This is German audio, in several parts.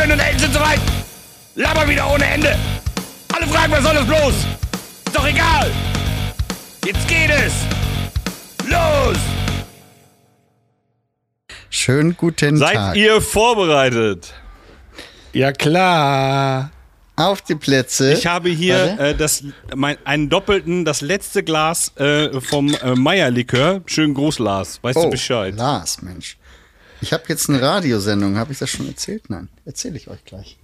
Hören und Eltern sind soweit. Laber wieder ohne Ende. Alle fragen, was soll das bloß? Ist doch egal. Jetzt geht es. Los! Schönen guten Seid Tag. ihr vorbereitet? Ja, klar. Auf die Plätze. Ich habe hier äh, das, mein, einen doppelten, das letzte Glas äh, vom äh, Meier-Likör. Schönen Gruß, Lars. Weißt oh, du Bescheid? Lars, Mensch. Ich habe jetzt eine Radiosendung. Habe ich das schon erzählt? Nein. Erzähle ich euch gleich.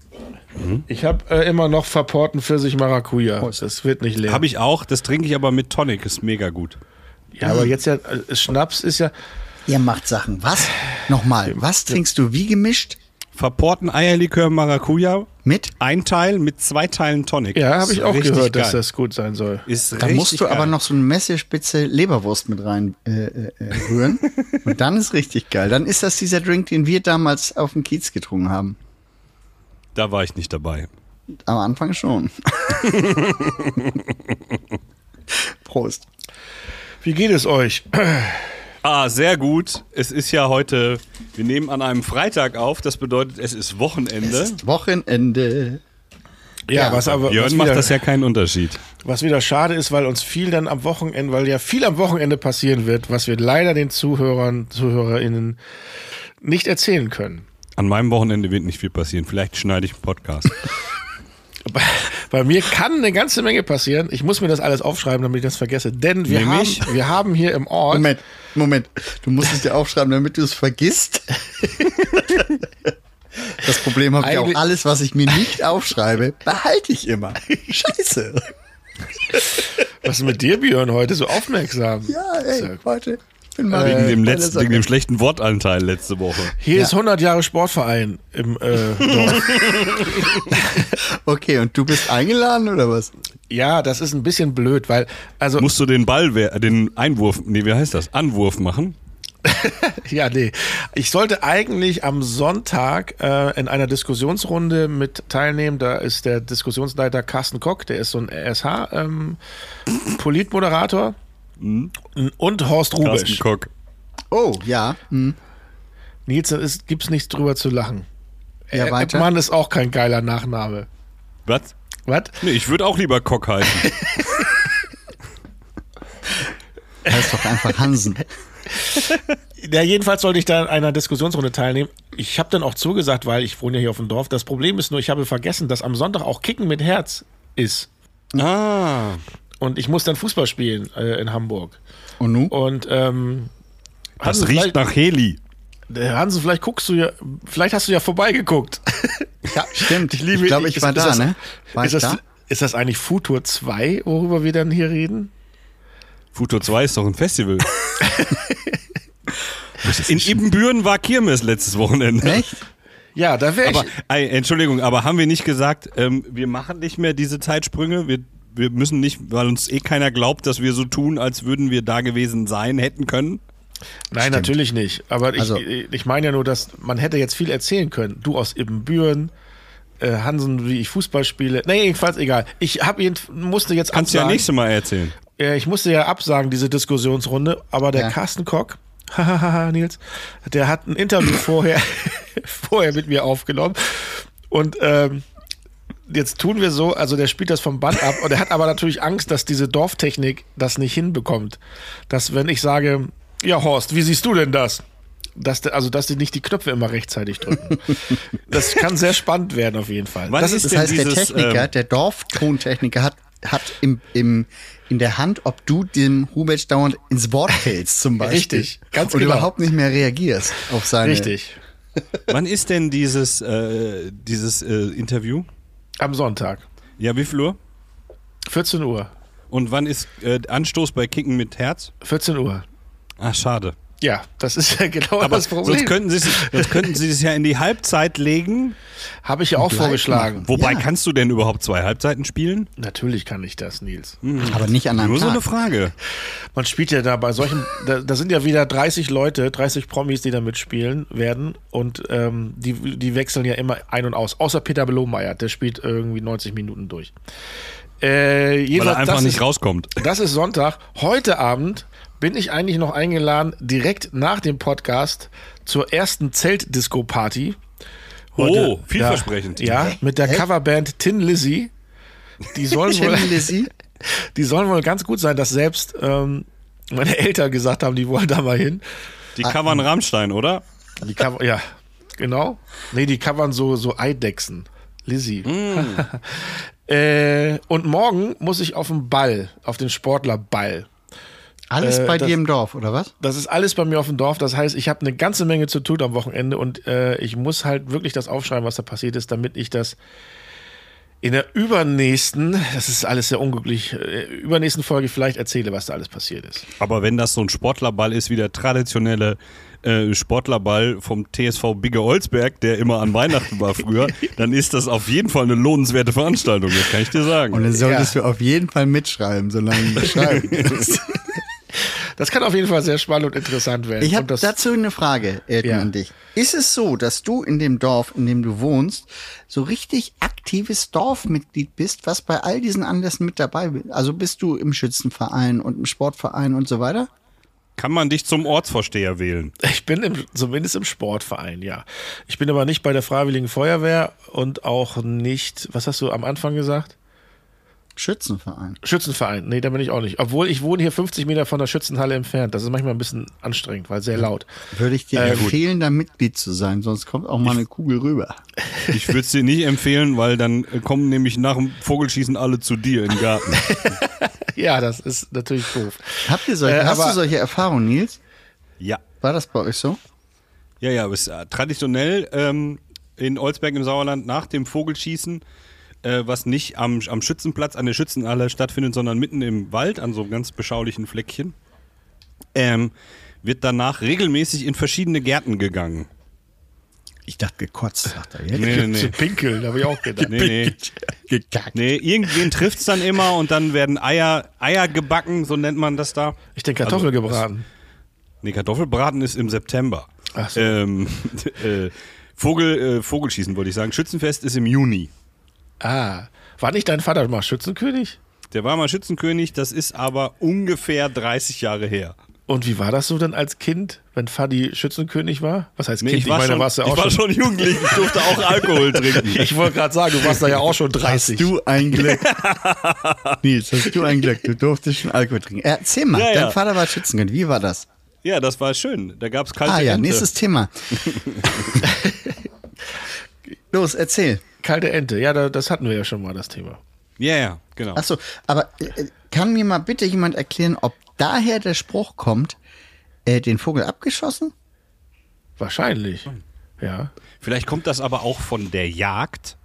Ich habe äh, immer noch Verporten Pfirsich Maracuja. Das wird nicht leer. Habe ich auch. Das trinke ich aber mit Tonic. Ist mega gut. ja, aber jetzt ja, äh, Schnaps ist ja. Ihr macht Sachen. Was? Nochmal. Was trinkst du wie gemischt? Verporten Eierlikör Maracuja. Mit? Ein Teil mit zwei Teilen Tonic. Ja, habe ich auch gehört, dass geil. das gut sein soll. Ist Da musst du geil. aber noch so eine Messerspitze Leberwurst mit rein äh, äh, äh, rühren. Und dann ist richtig geil. Dann ist das dieser Drink, den wir damals auf dem Kiez getrunken haben. Da war ich nicht dabei. Am Anfang schon. Prost. Wie geht es euch? Ah, sehr gut. Es ist ja heute, wir nehmen an einem Freitag auf. Das bedeutet, es ist Wochenende. Es ist Wochenende. Ja, was aber was Björn macht wieder, das ja keinen Unterschied. was wieder schade ist, weil uns viel dann am Wochenende, weil ja viel am Wochenende passieren wird, was wir leider den Zuhörern, ZuhörerInnen nicht erzählen können. An meinem Wochenende wird nicht viel passieren. Vielleicht schneide ich einen Podcast. Bei, mir kann eine ganze Menge passieren. Ich muss mir das alles aufschreiben, damit ich das vergesse. Denn wir, haben, wir haben hier im Ort. Moment, Moment. Du musst es dir aufschreiben, damit du es vergisst. Das Problem habe ich auch. Alles, was ich mir nicht aufschreibe, behalte ich immer. Scheiße. Was ist mit dir, Björn, heute so aufmerksam? Ja, ey, heute. Mal wegen, dem letzten, wegen dem schlechten Wortanteil letzte Woche. Hier ist 100 Jahre Sportverein im äh, Dorf. Okay, und du bist eingeladen oder was? ja, das ist ein bisschen blöd, weil, also, Musst du den Ball, wer- den Einwurf, nee, wie heißt das? Anwurf machen? ja, nee. Ich sollte eigentlich am Sonntag äh, in einer Diskussionsrunde mit teilnehmen. Da ist der Diskussionsleiter Carsten Kock, der ist so ein RSH-Politmoderator. Und Horst Rubisch. Kock. Oh, ja. Hm. Nils, da ist, gibt's nichts drüber zu lachen. Ja, weiter. Mann ist auch kein geiler Nachname. Was? Was? Nee, ich würde auch lieber Kock heißen. Heißt doch einfach Hansen. Ja, jedenfalls sollte ich da in einer Diskussionsrunde teilnehmen. Ich habe dann auch zugesagt, weil ich wohne ja hier auf dem Dorf. Das Problem ist nur, ich habe vergessen, dass am Sonntag auch Kicken mit Herz ist. ah. Und ich muss dann Fußball spielen äh, in Hamburg. Und nun? Und ähm, Das Hansen, riecht nach Heli. äh, Hansen, vielleicht guckst du ja, vielleicht hast du ja vorbeigeguckt. Ja, stimmt. Ich, liebe- glaube, ich ist- war ist da, das- ne? War ist, ich das, da? ist das eigentlich Futur 2, worüber wir dann hier reden? Futur 2 ist doch ein Festival. In Ibbenbüren war Kirmes letztes Wochenende. Echt? Ja, da wäre ich. Aber, ey, Entschuldigung, aber haben wir nicht gesagt, ähm, wir machen nicht mehr diese Zeitsprünge? Wir, wir müssen nicht, weil uns eh keiner glaubt, dass wir so tun, als würden wir da gewesen sein, hätten können? Nein, natürlich nicht. Aber ich, Also- ich meine ja nur, dass man hätte jetzt viel erzählen können. Du aus Ibbenbüren, äh, Hansen, wie ich Fußball spiele. Nee, jedenfalls egal. Ich hab ihn, musste jetzt Kannst du ja absagen. nächstes Mal erzählen. Äh, ich musste ja absagen, diese Diskussionsrunde, aber der Ja. Carsten Kock, hahaha, Nils, der hat ein Interview vorher, vorher mit mir aufgenommen. Und ähm, jetzt tun wir so, also der spielt das vom Band ab und er hat aber natürlich Angst, dass diese Dorftechnik das nicht hinbekommt. Dass wenn ich sage, ja Horst, wie siehst du denn das? Dass, der- also, dass die nicht die Knöpfe immer rechtzeitig drücken. Das kann sehr spannend werden, auf jeden Fall. Wann Das ist Das heißt, der dieses, Techniker, ähm, der Dorftontechniker hat, hat im, im, in der Hand, ob du dem Hubert dauernd ins Wort fällst zum Beispiel. Richtig, ganz Und genau. überhaupt nicht mehr reagierst auf seine... Richtig. Wann ist denn dieses, äh, dieses äh, Interview? Am Sonntag. Ja, wie viel Uhr? 14 Uhr. Und wann ist äh, Anstoß bei Kicken mit Herz? 14 Uhr. Ach, schade. Ja, das ist ja genau Aber das Problem. sonst könnten, sie, sonst könnten sie es ja in die Halbzeit legen. Habe ich ja auch Live vorgeschlagen. Wobei, Ja. kannst du denn überhaupt zwei Halbzeiten spielen? Natürlich kann ich das, Nils. Aber nicht an einem Nur so Tag. eine Frage. Man spielt ja da bei solchen, da, da sind ja wieder 30 Leute, 30 Promis, die da mitspielen werden und ähm, die, die wechseln ja immer ein und aus. Außer Peter Blomeyer, der spielt irgendwie 90 Minuten durch. Äh, Weil er einfach nicht ist, rauskommt. Das ist Sonntag. Heute Abend bin ich eigentlich noch eingeladen, direkt nach dem Podcast zur ersten Zeltdisco-Party. Oh, vielversprechend. Ja, ja mit der Coverband Tin Lizzy. Die sollen wohl, Lizzy? die sollen wohl ganz gut sein, dass selbst ähm, meine Eltern gesagt haben, die wollen da mal hin. Die covern Rammstein, oder? Die cover, ja, genau. Nee, die covern so, so Eidechsen. Lizzy. äh, und morgen muss ich auf den Ball, auf den Sportlerball. Alles Äh, bei das- dir im Dorf, oder was? Das ist alles bei mir auf dem Dorf. Das heißt, ich habe eine ganze Menge zu tun am Wochenende und äh, ich muss halt wirklich das aufschreiben, was da passiert ist, damit ich das in der übernächsten, das ist alles sehr unglücklich, äh, übernächsten Folge vielleicht erzähle, was da alles passiert ist. Aber wenn das so ein Sportlerball ist wie der traditionelle äh, Sportlerball vom TSV Bigge Olsberg, der immer an Weihnachten war früher, dann ist das auf jeden Fall eine lohnenswerte Veranstaltung, das kann ich dir sagen. Und dann solltest du auf jeden Fall mitschreiben, solange du schreiben kannst. Das kann auf jeden Fall sehr spannend und interessant werden. Ich habe das, dazu eine Frage, Elton, Ja. an dich. Ist es so, dass du in dem Dorf, in dem du wohnst, so richtig aktives Dorfmitglied bist, was bei all diesen Anlässen mit dabei ist? Also bist du im Schützenverein und im Sportverein und so weiter? Kann man dich zum Ortsvorsteher wählen? ich bin im, zumindest im Sportverein, ja. Ich bin aber nicht bei der Freiwilligen Feuerwehr und auch nicht, was hast du am Anfang gesagt? Schützenverein. Schützenverein. Nee, da bin ich auch nicht. Obwohl ich wohne hier 50 Meter von der Schützenhalle entfernt. Das ist manchmal ein bisschen anstrengend, weil sehr laut. Würde ich dir Äh, gut. empfehlen, da Mitglied zu sein, sonst kommt auch mal eine Kugel rüber. Ich würde es dir nicht empfehlen, weil dann kommen nämlich nach dem Vogelschießen alle zu dir den Garten. Ja, das ist natürlich doof. Habt ihr solche, Äh, hast du solche Erfahrungen, Nils? Ja. War das bei euch so? Ja, ja, aber es ist äh, traditionell ähm, in Olsberg im Sauerland nach dem Vogelschießen, äh, was nicht am, am Schützenplatz, an der Schützenhalle stattfindet, sondern mitten im Wald, an so einem ganz beschaulichen Fleckchen, ähm, wird danach regelmäßig in verschiedene Gärten gegangen. Ich dachte gekotzt, sagt er jetzt. Nee, nee, Zu pinkeln, habe ich auch gedacht. nee, nee. Gekackt. nee irgendwen trifft's dann immer und dann werden Eier, Eier gebacken, so nennt man das da. Ich denke Kartoffel Also, gebraten. Nee, Kartoffelbraten ist im September. Ach so. Ähm, äh, Vogel, äh, Vogelschießen wollte ich sagen. Schützenfest ist im Juni. Ah, war nicht dein Vater mal Schützenkönig? Der war mal Schützenkönig, das ist aber ungefähr 30 Jahre her. Und wie war das so denn als Kind, wenn Fadi Schützenkönig war? Was heißt Nee, Kind? ich war, schon, warst ja ich auch war schon. schon jugendlich, ich durfte auch Alkohol trinken. Ich wollte gerade sagen, du warst da ja auch schon 30. Hast du ein Glück. Nils, hast du ein Glück. Du durftest schon Alkohol trinken. Erzähl mal, Ja, ja. dein Vater war Schützenkönig. Wie war das? Ja, das war schön. Da gab's kalte Ah ja, Ente. nächstes Thema. Los, erzähl. Kalte Ente, ja, da, das hatten wir ja schon mal, das Thema. Ja, ja, genau. Achso, aber äh, kann mir mal bitte jemand erklären, ob daher der Spruch kommt, äh, den Vogel abgeschossen? Wahrscheinlich. Ja. Vielleicht kommt das aber auch von der Jagd,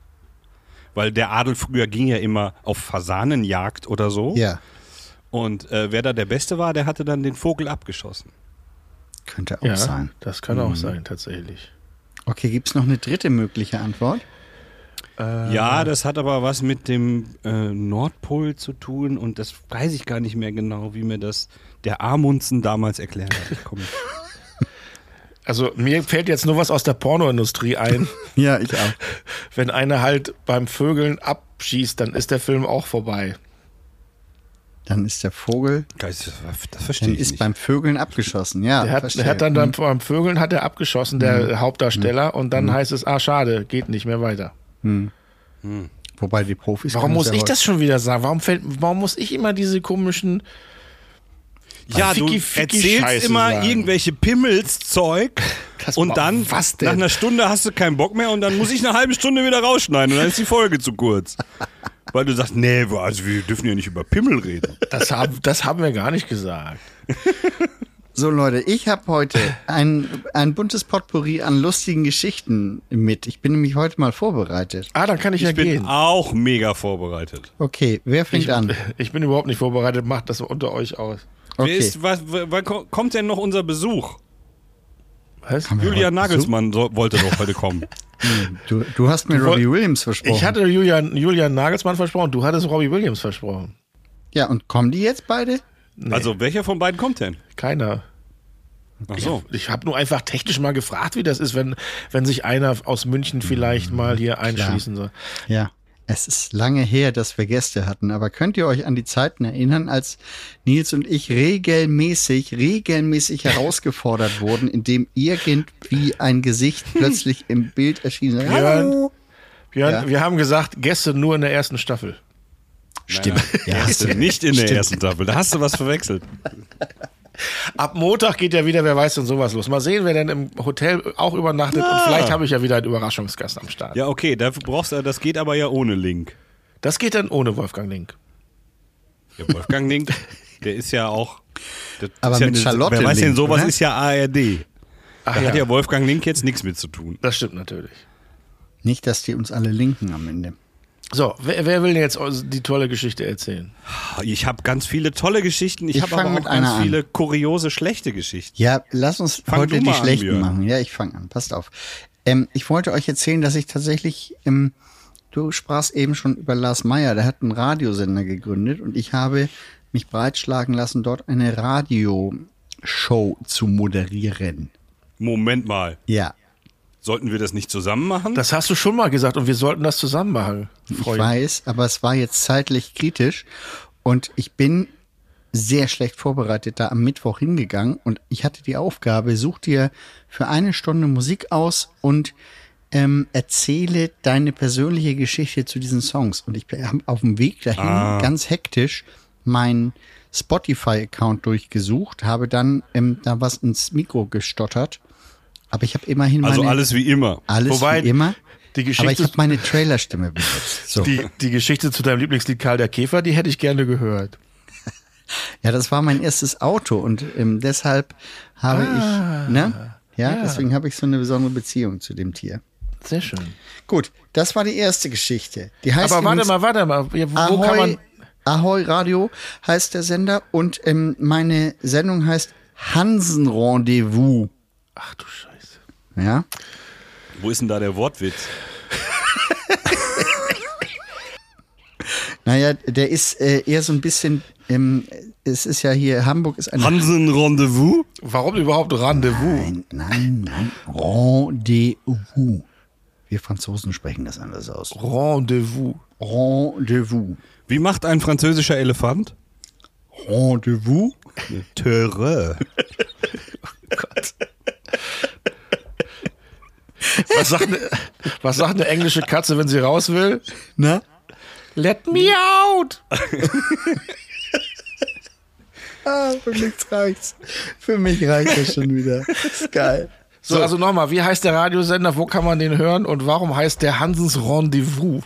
weil der Adel früher ging ja immer auf Fasanenjagd oder so. Ja, Und äh, wer da der Beste war, der hatte dann den Vogel abgeschossen. könnte auch Ja, sein. das kann auch sein, tatsächlich. Okay, gibt's noch eine dritte mögliche Antwort? Ja, das hat aber was mit dem äh, Nordpol zu tun und das weiß ich gar nicht mehr genau, wie mir das der Amundsen damals erklärt hat. Also mir fällt jetzt nur was aus der Pornoindustrie ein. Ja, ich auch. Wenn einer halt beim Vögeln abschießt, dann ist der Film auch vorbei. Dann ist der Vogel, das, das verstehe dann ich ist nicht. beim Vögeln abgeschossen. Ja, Der hat, der hat dann, dann beim Vögeln hat er abgeschossen, der Hauptdarsteller, und dann heißt es, ah schade, geht nicht mehr weiter. Wobei die Profis. Warum muss ja ich das schon wieder sagen? Warum fällt, warum muss ich immer diese komischen ja, du Ficky, Ficky erzählst Scheiße immer sagen. irgendwelche Pimmelszeug Das und dann was denn? nach einer Stunde hast du keinen Bock mehr und dann muss ich eine halbe Stunde wieder rausschneiden und dann ist die Folge zu kurz. Weil du sagst, nee, also wir dürfen ja nicht über Pimmel reden. Das haben, das haben wir gar nicht gesagt. So Leute, ich habe heute ein, ein buntes Potpourri an lustigen Geschichten mit. Ich bin nämlich heute mal vorbereitet. Ah, dann kann ich, ja Ich bin gehen. auch mega vorbereitet. Okay, wer fängt Ich, an? ich bin überhaupt nicht vorbereitet, macht das unter euch aus. Wer Okay. ist, was, wann ko- kommt denn noch unser Besuch? Was? Julian Nagelsmann so, wollte doch heute kommen. Du, du hast mir Du woll- Robbie Williams versprochen. Ich hatte Julian, Julian Nagelsmann versprochen, du hattest Robbie Williams versprochen. ja, und kommen die jetzt beide? Also, welcher von beiden kommt denn? Keiner. Ach so. Ich habe nur einfach technisch mal gefragt, wie das ist, wenn, wenn sich einer aus München vielleicht mal hier einschließen soll. Ja. Es ist lange her, dass wir Gäste hatten, aber könnt ihr euch an die Zeiten erinnern, als Nils und ich regelmäßig, regelmäßig herausgefordert wurden, indem irgendwie ein Gesicht plötzlich im Bild erschien? Hallo! Björn, Ja. wir haben gesagt, Gäste nur in der ersten Staffel. Stimmt. Ja, Ja, hast du- nicht in der stimmt. ersten Staffel. Da hast du was verwechselt. Ab Montag geht ja wieder, wer weiß denn sowas los. Mal sehen, wer denn im Hotel auch übernachtet und vielleicht habe ich ja wieder einen Überraschungsgast am Start. Ja, okay, dafür brauchst du, das geht aber ja ohne Link. Das geht dann ohne Wolfgang Link. Der Wolfgang Link, der ist ja auch. Aber ist ja mit Charlotte Wer weiß denn, Link, sowas oder? ist ja ARD. Ach Da ja, hat ja Wolfgang Link jetzt nichts mit zu tun. das stimmt natürlich. Nicht, dass die uns alle linken am Ende. So, wer, wer will denn jetzt die tolle Geschichte erzählen? Ich habe ganz viele tolle Geschichten. Ich, Ich habe aber auch mit ganz einer an. viele kuriose, schlechte Geschichten. Ja, lass uns Fang heute die an, schlechten Björn. machen. Ja, ich fange an. Passt auf. Ähm, ich wollte euch erzählen, dass ich tatsächlich, ähm, du sprachst eben schon über Lars Meyer, der hat einen Radiosender gegründet und ich habe mich breitschlagen lassen, dort eine Radioshow zu moderieren. Moment mal. Ja, Sollten wir das nicht zusammen machen? Das hast du schon mal gesagt und wir sollten das zusammen machen. ich Freund. weiß, aber es war jetzt zeitlich kritisch und ich bin sehr schlecht vorbereitet da am Mittwoch hingegangen und ich hatte die Aufgabe, such dir für eine Stunde Musik aus und ähm, erzähle deine persönliche Geschichte zu diesen Songs. Und ich habe auf dem Weg dahin ganz hektisch mein Spotify-Account durchgesucht, habe dann ähm, da was ins Mikro gestottert. Aber ich habe immerhin also meine, alles wie immer. alles Wobei, wie immer. die aber ich Geschichte- habe meine Trailerstimme benutzt. So. Die, die Geschichte zu deinem Lieblingslied Karl der Käfer, die hätte ich gerne gehört. Ja, das war mein erstes Auto und ähm, deshalb habe ich, ne? Ja, ja. deswegen habe ich so eine besondere Beziehung zu dem Tier. Sehr schön. Gut, das war die erste Geschichte. Die heißt Aber warte mal, warte mal. Ja, Wo, wo kann man. Ahoi Radio heißt der Sender und ähm, meine Sendung heißt Hansen Rendezvous. Ach du Scheiße. Ja, Wo ist denn da der Wortwitz? naja, der ist äh, eher so ein bisschen, ähm, es ist ja hier, Hamburg ist eine Hansen Rendezvous? Warum überhaupt Rendezvous? Nein, nein, nein. Rendezvous. Wir Franzosen sprechen das anders aus. Rendezvous. Rendezvous. Wie macht ein französischer Elefant? Rendezvous? Terre. Was sagt, eine, was sagt eine englische Katze, wenn sie raus will? Na? Let me out! Ah, für mich reicht's. Für mich reicht das schon wieder. Ist geil. So, also nochmal, wie heißt der Radiosender, wo kann man den hören und warum heißt der Hansens Rendezvous?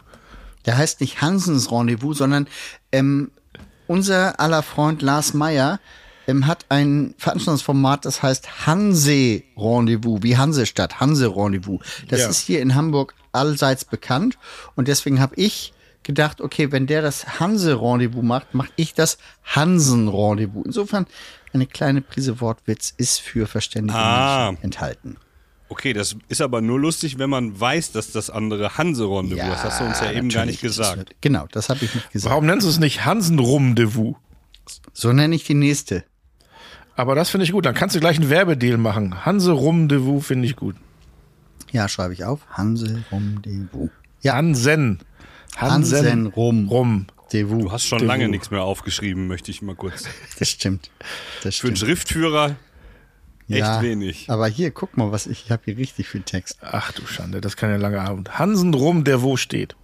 Der heißt nicht Hansens Rendezvous, sondern ähm, unser aller Freund Lars Meyer ähm, hat ein Veranstaltungsformat, das heißt Hanse Rendezvous, wie Hansestadt, Hanse Rendezvous. Das Ja. ist hier in Hamburg allseits bekannt und deswegen habe ich gedacht, okay, wenn der das Hanse Rendezvous macht, mache ich das Hansen Rendezvous. Insofern eine kleine Prise Wortwitz ist für verständige Ah. Menschen enthalten. Okay, das ist aber nur lustig, wenn man weiß, dass das andere Hanse-Rendezvous ist. Das hast du uns ja eben gar nicht gesagt. Genau, das habe ich nicht gesagt. Warum nennst du es nicht Hansen Rendezvous? So nenne ich die nächste. Aber das finde ich gut. Dann kannst du gleich einen Werbedeal machen. Hanse Rendezvous finde ich gut. Ja, schreibe ich auf. Hanse Rendezvous. Ja, Hansen. Hansen Rum. Rum. Rendezvous. Du hast schon lange nichts mehr aufgeschrieben, möchte ich mal kurz. Das stimmt. Das Für einen stimmt. Schriftführer echt ja, wenig. Aber hier, guck mal, was ich, ich habe hier richtig viel Text. Ach du Schande, das kann ja lange Abend. Hansen Rum, der wo steht.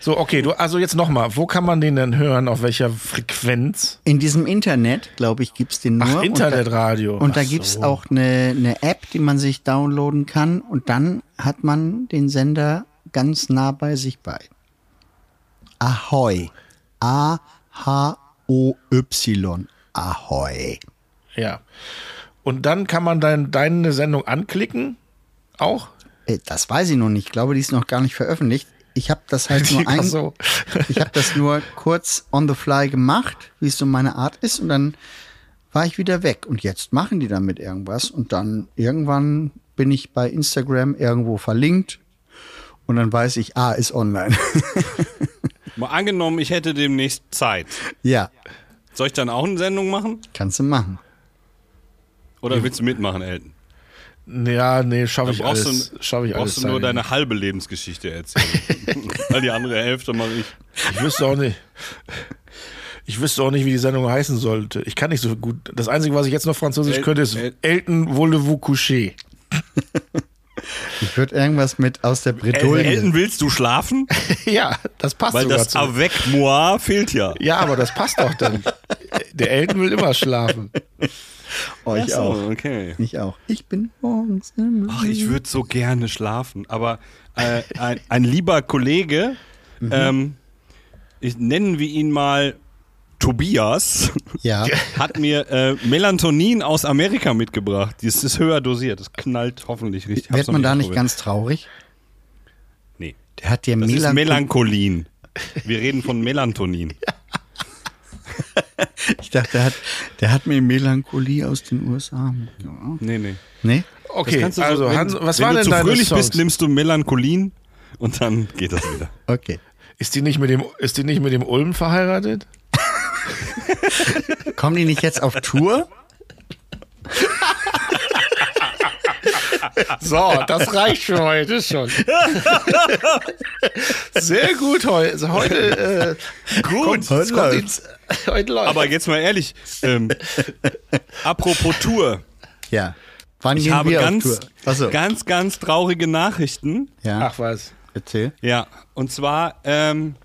So, okay, du, also jetzt nochmal, wo kann man den denn hören? Auf welcher Frequenz? In diesem Internet, glaube ich, gibt's den nur. Ach, und da- Internetradio. Und da Ach gibt's so. auch eine, eine App, die man sich downloaden kann. Und dann hat man den Sender ganz nah bei sich bei. Ahoi. A-H-O-Y. Ahoi. Ja. Und dann kann man dein, deine Sendung anklicken. Auch? Äh, Das weiß ich noch nicht. Ich glaube, die ist noch gar nicht veröffentlicht. Ich habe das halt nur ein, so. ich habe das nur kurz on the fly gemacht, wie es so meine Art ist, und dann war ich wieder weg. Und jetzt machen die damit irgendwas und dann irgendwann bin ich bei Instagram irgendwo verlinkt und dann weiß ich, ah, ist online. Mal angenommen, ich hätte demnächst Zeit. ja, Soll ich dann auch eine Sendung machen? kannst du machen. Oder willst du mitmachen, Elton? Ja, nee, schaffe ich brauchst alles. du, Schaffe ich alles. brauchst du nur deine halbe Lebensgeschichte erzählen. Weil die andere Hälfte mache ich. Ich wüsste auch nicht. Ich wüsste auch nicht, wie die Sendung heißen sollte. Ich kann nicht so gut. Das Einzige, was ich jetzt noch Französisch El- könnte, ist El- Elton voulez-vous coucher. Ich würde irgendwas mit aus der Bredouille. Elton, willst du schlafen? ja, das passt Weil sogar das zu. Avec moi fehlt ja. Ja, aber das passt doch dann. Der Elton will immer schlafen. Ich Ach so, auch. okay. Ich auch. Ich bin morgens Ach, ich würde so gerne schlafen. Aber äh, ein, ein lieber Kollege, ähm, ich, nennen wir ihn mal Tobias, Ja. hat mir äh, Melatonin aus Amerika mitgebracht. Das ist höher dosiert. Das knallt hoffentlich richtig. Wird man da nicht ganz traurig? Nee. Der hat dir Melanchol Melancholin. Wir reden von Melatonin. Ich dachte, der hat, der hat mir Melancholie aus den USA mitgebracht. Nee, nee. Nee? Okay, du so- also wenn, Hans, was wenn waren du denn zu deine fröhlich Songs? bist, nimmst du Melancholin und dann geht das wieder. Okay. Ist die nicht mit dem, ist die nicht mit dem Ulm verheiratet? Kommen die nicht jetzt auf Tour? So, das reicht für heute schon. Sehr gut heute. Also heute, äh, Gut. kommt, es kommt ins, heute läuft. Aber jetzt mal ehrlich, ähm, apropos Tour. Ja. Wann Ich habe wir ganz, auf Tour? Achso. ganz, ganz traurige Nachrichten. Ja, Ach was. erzähl. Ja, und zwar ähm,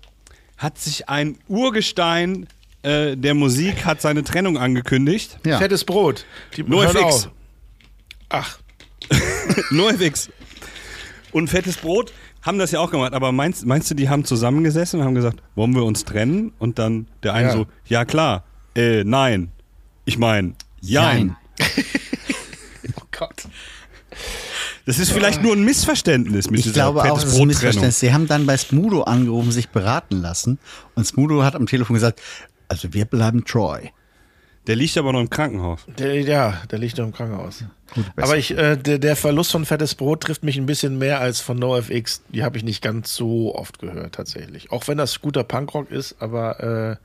hat sich ein Urgestein äh, der Musik hat seine Trennung angekündigt. Ja. Fettes Brot. Die, Nur hört FX. auf. Ach, NoFX. Und Fettes Brot haben das ja auch gemacht. Aber meinst, meinst du, die haben zusammengesessen und haben gesagt, wollen wir uns trennen? Und dann der eine Ja. so, ja klar, äh, nein. Ich meine, jein. oh Gott. Das ist vielleicht nur ein Missverständnis mit Ich dieser glaube auch, das ist ein. Missverständnis. Sie haben dann bei Smudo angerufen, sich beraten lassen. Und Smudo hat am Telefon gesagt, also wir bleiben Troy. Der liegt aber noch im Krankenhaus. Der, ja, der liegt noch im Krankenhaus. Aber ich, äh, der, der Verlust von Fettes Brot trifft mich ein bisschen mehr als von NoFX. Die habe ich nicht ganz so oft gehört, tatsächlich. Auch wenn das guter Punkrock ist, aber äh,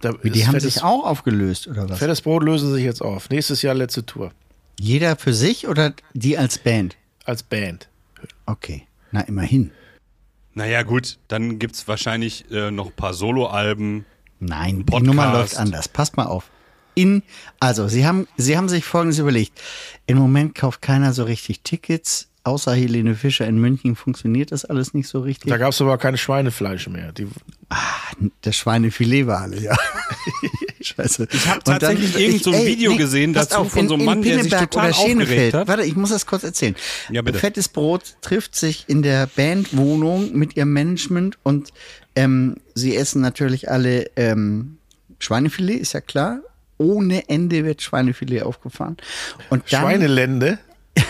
da Die ist haben Fettes, sich auch aufgelöst, oder was? Fettes Brot lösen sich jetzt auf. Nächstes Jahr letzte Tour. Jeder für sich oder die als Band? Als Band. Okay, na immerhin. Naja, gut, dann gibt es wahrscheinlich äh, noch ein paar Soloalben. Nein, die Podcast. Nummer läuft anders. Passt mal auf. In, also, sie haben, sie haben sich Folgendes überlegt. Im Moment kauft keiner so richtig Tickets. Außer Helene Fischer in München funktioniert das alles nicht so richtig. Da gab es aber kein Schweinefleisch mehr. Die, Das Schweinefilet war alle, ja. Scheiße. Ich hab tatsächlich irgend so ein Video gesehen dazu von so einem Mann, der sich total aufgeregt hat. Warte, ich muss das kurz erzählen. Ja, bitte. Fettes Brot trifft sich in der Bandwohnung mit ihrem Management und ähm, sie essen natürlich alle ähm, Schweinefilet, ist ja klar. Ohne Ende wird Schweinefilet aufgefahren. Und dann, Schweinelände.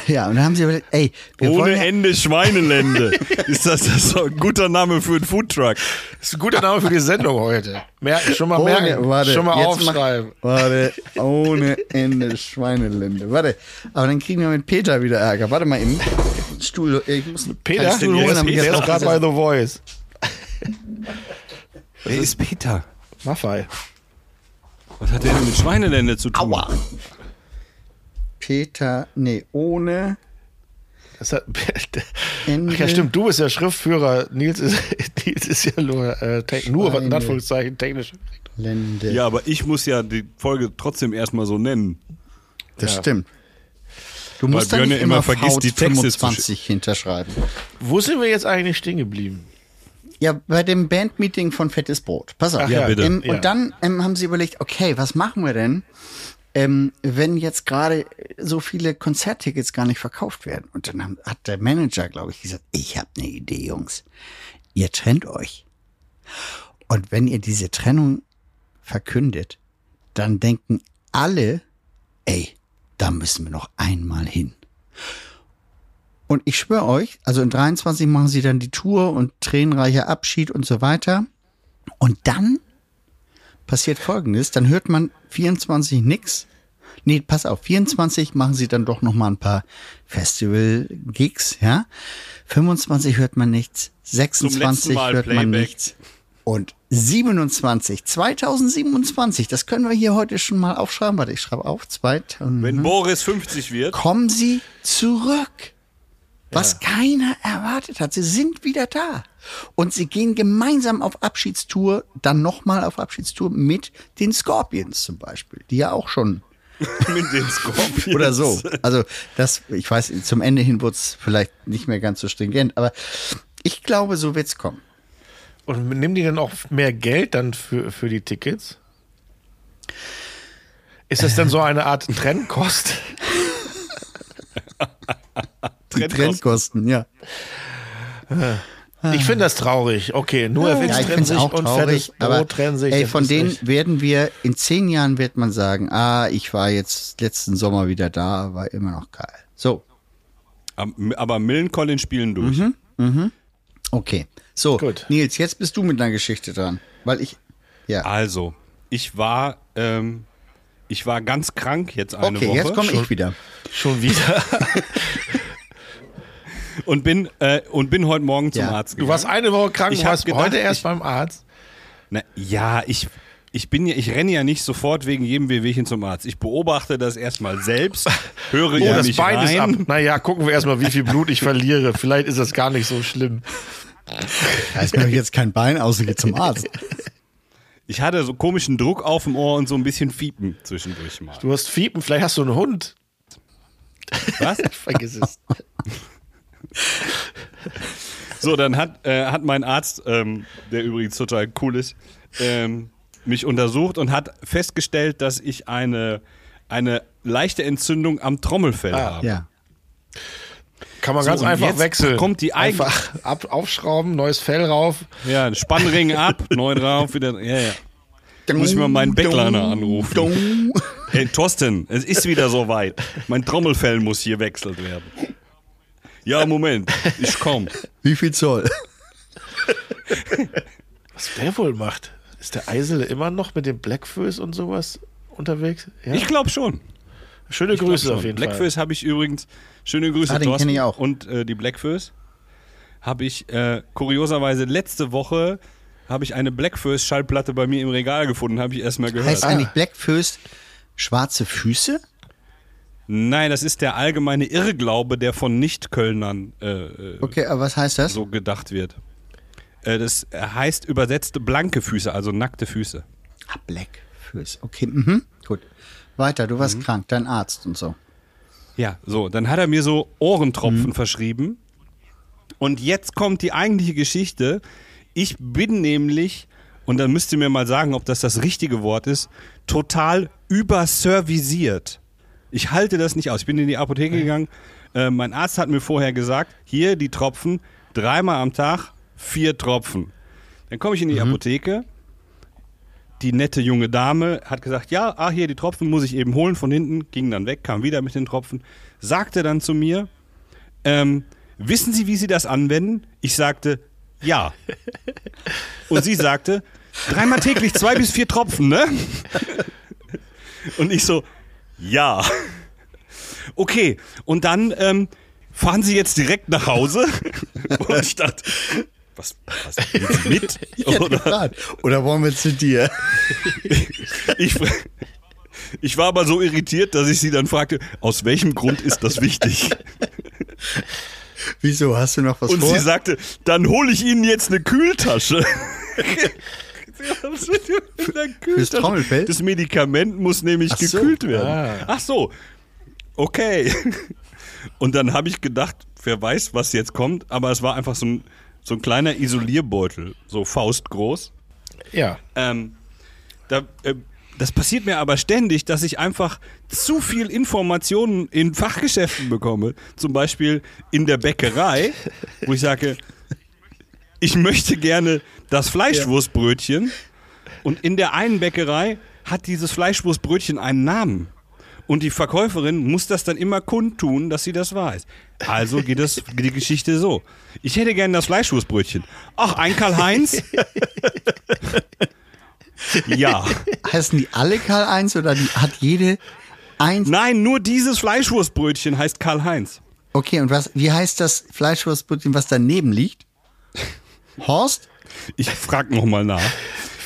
Ja, und dann haben sie überlegt, ey, wir Ohne wollen ja, Ende Schweinelände. ist das, das ist doch ein guter Name für einen Foodtruck? Das ist ein guter Name für die Sendung heute. Merken, schon mal Ohne- merken. warte, schon mal aufschreiben. Mach, warte, ohne Ende Schweinelände. Warte, aber dann kriegen wir mit Peter wieder Ärger. Warte mal eben. Stuhl, ich muss Peter, Stuhl holen, der ist gerade bei. The Voice. Wer ist Peter? Maffei. Was hat der denn mit Schweinelände zu tun? Aua. Peter, nee, ohne Das hat. Ach ja, stimmt, du bist ja Schriftführer. Nils ist, Nils ist ja nur, äh, nur was in. Anführungszeichen technisch. Lände. Ja, aber ich muss ja die Folge trotzdem erstmal so nennen. das ja. stimmt. Du musst da Björn nicht ja immer immer vergisst, die Texte zu 25 hinterschreiben. Wo sind wir jetzt eigentlich stehen geblieben? Ja, bei dem Bandmeeting von Fettes Brot. Pass auf. Ach ja, bitte. Ähm, Ja. Und dann ähm, haben sie überlegt, okay, was machen wir denn, ähm, wenn jetzt gerade so viele Konzerttickets gar nicht verkauft werden? Und dann haben, hat der Manager, glaube ich, gesagt, ich habe eine Idee, Jungs. Ihr trennt euch. Und wenn ihr diese Trennung verkündet, dann denken alle, ey, da müssen wir noch einmal hin. Und ich schwöre euch, also in 23 machen sie dann die Tour und tränenreicher Abschied und so weiter. Und dann passiert Folgendes, dann hört man 24 nix. Nee, pass auf, 24 machen sie dann doch noch mal ein paar Festival-Gigs, ja. 25 hört man nichts, 26 Mal hört man Playback. nichts. Und 27, 2027, das können wir hier heute schon mal aufschreiben. Warte, ich schreibe auf. 2000, Wenn Boris 50 wird, kommen sie zurück. Was keiner erwartet hat. Sie sind wieder da. Und sie gehen gemeinsam auf Abschiedstour, dann nochmal auf Abschiedstour mit den Scorpions zum Beispiel, die ja auch schon mit den Scorpions. oder so. Also das, ich weiß, zum Ende hin wird es vielleicht nicht mehr ganz so stringent, aber ich glaube, so wird's kommen. Und nehmen die dann auch mehr Geld dann für, für die Tickets? Ist das dann so eine Art Trennkost? Die Trendkosten, ja. Ich finde das traurig. Okay, nur Ja, Witz finde es sich auch und traurig, fettes aber trennen sich. ey, von denen echt- werden wir, in zehn Jahren wird man sagen, ah, ich war jetzt letzten Sommer wieder da, war immer noch geil. So, Aber Millencolin spielen durch. okay. So, Gut. Nils, jetzt bist du mit einer Geschichte dran, weil ich, ja. Also, ich war, ähm, ich war ganz krank jetzt eine Okay, Woche jetzt komme ich wieder. Schon wieder. und bin äh, und bin heute Morgen zum Ja. Arzt Du gegangen. warst eine Woche krank, Ich du warst gedacht, heute erst ich- beim Arzt. Na, ja, ich ich bin ja, ich renne ja nicht sofort wegen jedem Wehwehchen zum Arzt. Ich beobachte das erstmal selbst, höre Oh, ja das nicht Bein ist ab. rein. Naja, gucken wir erstmal, wie viel Blut ich verliere. Vielleicht ist das gar nicht so schlimm. Da ist mir jetzt kein Bein, außer geht zum Arzt. Ich hatte so komischen Druck auf dem Ohr und so ein bisschen Fiepen zwischendurch mal. Du hast Fiepen, vielleicht hast du einen Hund. Was? Vergiss es. So, dann hat, äh, hat mein Arzt, ähm, der übrigens total cool ist, ähm, mich untersucht und hat festgestellt, dass ich eine, eine leichte Entzündung am Trommelfell Ah, habe. Ja. Kann man So, ganz einfach jetzt wechseln. kommt die eigen- einfach ab, aufschrauben, neues Fell rauf. Ja, Spannring ab, neu drauf, wieder. Ja, ja. Muss ich mal meinen Backliner anrufen. Dong. Hey, Thorsten, es ist wieder soweit. Mein Trommelfell muss hier wechselt werden. Ja, Moment, ich komm. Wie viel Zoll? Was der wohl macht? Ist der Eisele immer noch mit dem Blackfoes und sowas unterwegs? Ja? Ich glaube schon. Schöne Ich Grüße schon. auf jeden Blackfoes habe ich übrigens, schöne Grüße, Ah, den Thorsten. kenn ich auch. Und äh, die Blackfoes habe ich äh, kurioserweise letzte Woche habe ich eine Blackfoes Schallplatte bei mir im Regal gefunden, habe ich erstmal gehört. Heißt eigentlich Blackfist schwarze Füße? Nein, das ist der allgemeine Irrglaube, der von Nicht-Kölnern äh, äh, Okay, aber was heißt das? so gedacht wird. Äh, das heißt übersetzt blanke Füße, also nackte Füße. Ah, Blackfist. Okay, mhm. gut. Weiter, du warst krank, dein Arzt und so. Ja, so, dann hat er mir so Ohrentropfen verschrieben. Und jetzt kommt die eigentliche Geschichte. Ich bin nämlich, und dann müsst ihr mir mal sagen, ob das das richtige Wort ist, total überservisiert. Ich halte das nicht aus. Ich bin in die Apotheke gegangen. Äh, mein Arzt hat mir vorher gesagt, hier die Tropfen, dreimal am Tag, vier Tropfen. Dann komme ich in die Apotheke. Die nette junge Dame hat gesagt, ja, ah, hier die Tropfen muss ich eben holen von hinten, ging dann weg, kam wieder mit den Tropfen, sagte dann zu mir, ähm, wissen Sie, wie Sie das anwenden? Ich sagte, ja. Und sie sagte, dreimal täglich zwei bis vier Tropfen, ne? Und ich so, ja. Okay, und dann ähm, fahren Sie jetzt direkt nach Hause? Und ich dachte, was, was mit? Oder? Oder wollen wir zu dir? Ich, ich war aber so irritiert, dass ich sie dann fragte, aus welchem Grund ist das wichtig? Wieso, hast du noch was Und vor? sie sagte, dann hole ich Ihnen jetzt eine Kühltasche. Fürs Trommelfell? Das Medikament muss nämlich Ach so. gekühlt werden. Ah. Ach so, okay. Und dann habe ich gedacht, wer weiß, was jetzt kommt, aber es war einfach so ein, so ein kleiner Isolierbeutel, so faustgroß. Ja. Ähm, da, äh, das passiert mir aber ständig, dass ich einfach zu viel Informationen in Fachgeschäften bekomme. Zum Beispiel in der Bäckerei, wo ich sage, ich möchte gerne das Fleischwurstbrötchen. Und in der einen Bäckerei hat dieses Fleischwurstbrötchen einen Namen. Und die Verkäuferin muss das dann immer kundtun, dass sie das weiß. Also geht das, die Geschichte so. Ich hätte gerne das Fleischwurstbrötchen. Ach, ein Karl-Heinz? ja. Heißen die alle Karl-Heinz oder die, hat jede eins? Nein, nur dieses Fleischwurstbrötchen heißt Karl-Heinz. Okay, und was, wie heißt das Fleischwurstbrötchen, was daneben liegt? Horst? Ich frag noch mal nach.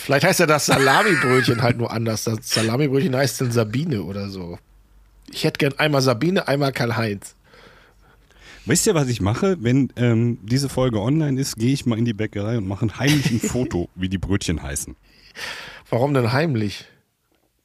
Vielleicht heißt ja das Salamibrötchen halt nur anders. Das Salamibrötchen heißt dann Sabine oder so. Ich hätte gern einmal Sabine, einmal Karl-Heinz. Wisst ihr, was ich mache? Wenn ähm, diese Folge online ist, gehe ich mal in die Bäckerei und mache ein heimlichen Foto, wie die Brötchen heißen. Warum denn heimlich?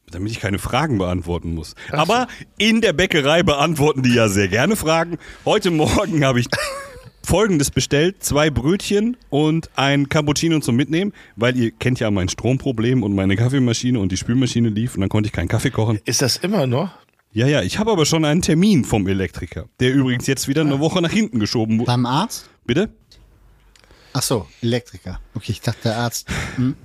Damit ich keine Fragen beantworten muss. Aber in der Bäckerei beantworten die ja sehr gerne Fragen. Heute Morgen habe ich folgendes bestellt: zwei Brötchen und ein Cappuccino zum Mitnehmen, weil ihr kennt ja mein Stromproblem und meine Kaffeemaschine und die Spülmaschine lief und dann konnte ich keinen Kaffee kochen. Ist das immer noch? Ja, ja, ich habe aber schon einen Termin vom Elektriker, der übrigens jetzt wieder eine Woche nach hinten geschoben wurde. Beim Arzt? Bitte? Ach so, Elektriker. Okay, ich dachte der Arzt. Hm?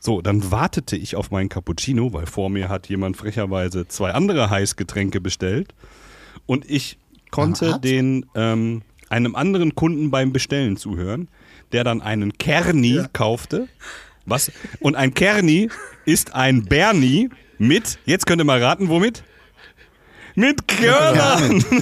So, dann wartete ich auf meinen Cappuccino, weil vor mir hat jemand frecherweise zwei andere Heißgetränke bestellt. Und ich konnte den ähm, einem anderen Kunden beim Bestellen zuhören, der dann einen Kerni kaufte. Was? Und ein Kerni ist ein Bernie mit, jetzt könnt ihr mal raten, womit? Mit Körnern!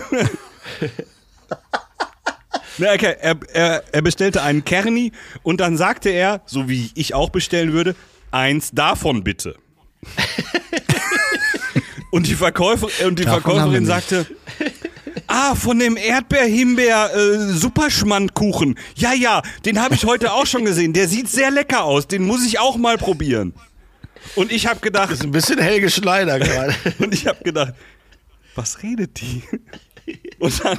Na, okay, er, er, er bestellte einen Kerni und dann sagte er, so wie ich auch bestellen würde, eins davon bitte. und die, Verkäufer, und die Verkäuferin nicht. sagte, ah, von dem Erdbeer-Himbeer-Superschmandkuchen. ja, ja, den habe ich heute auch schon gesehen. Der sieht sehr lecker aus. Den muss ich auch mal probieren. Und ich habe gedacht, Das ist ein bisschen Helge Schneider gerade. und ich habe gedacht, was redet die? Und dann,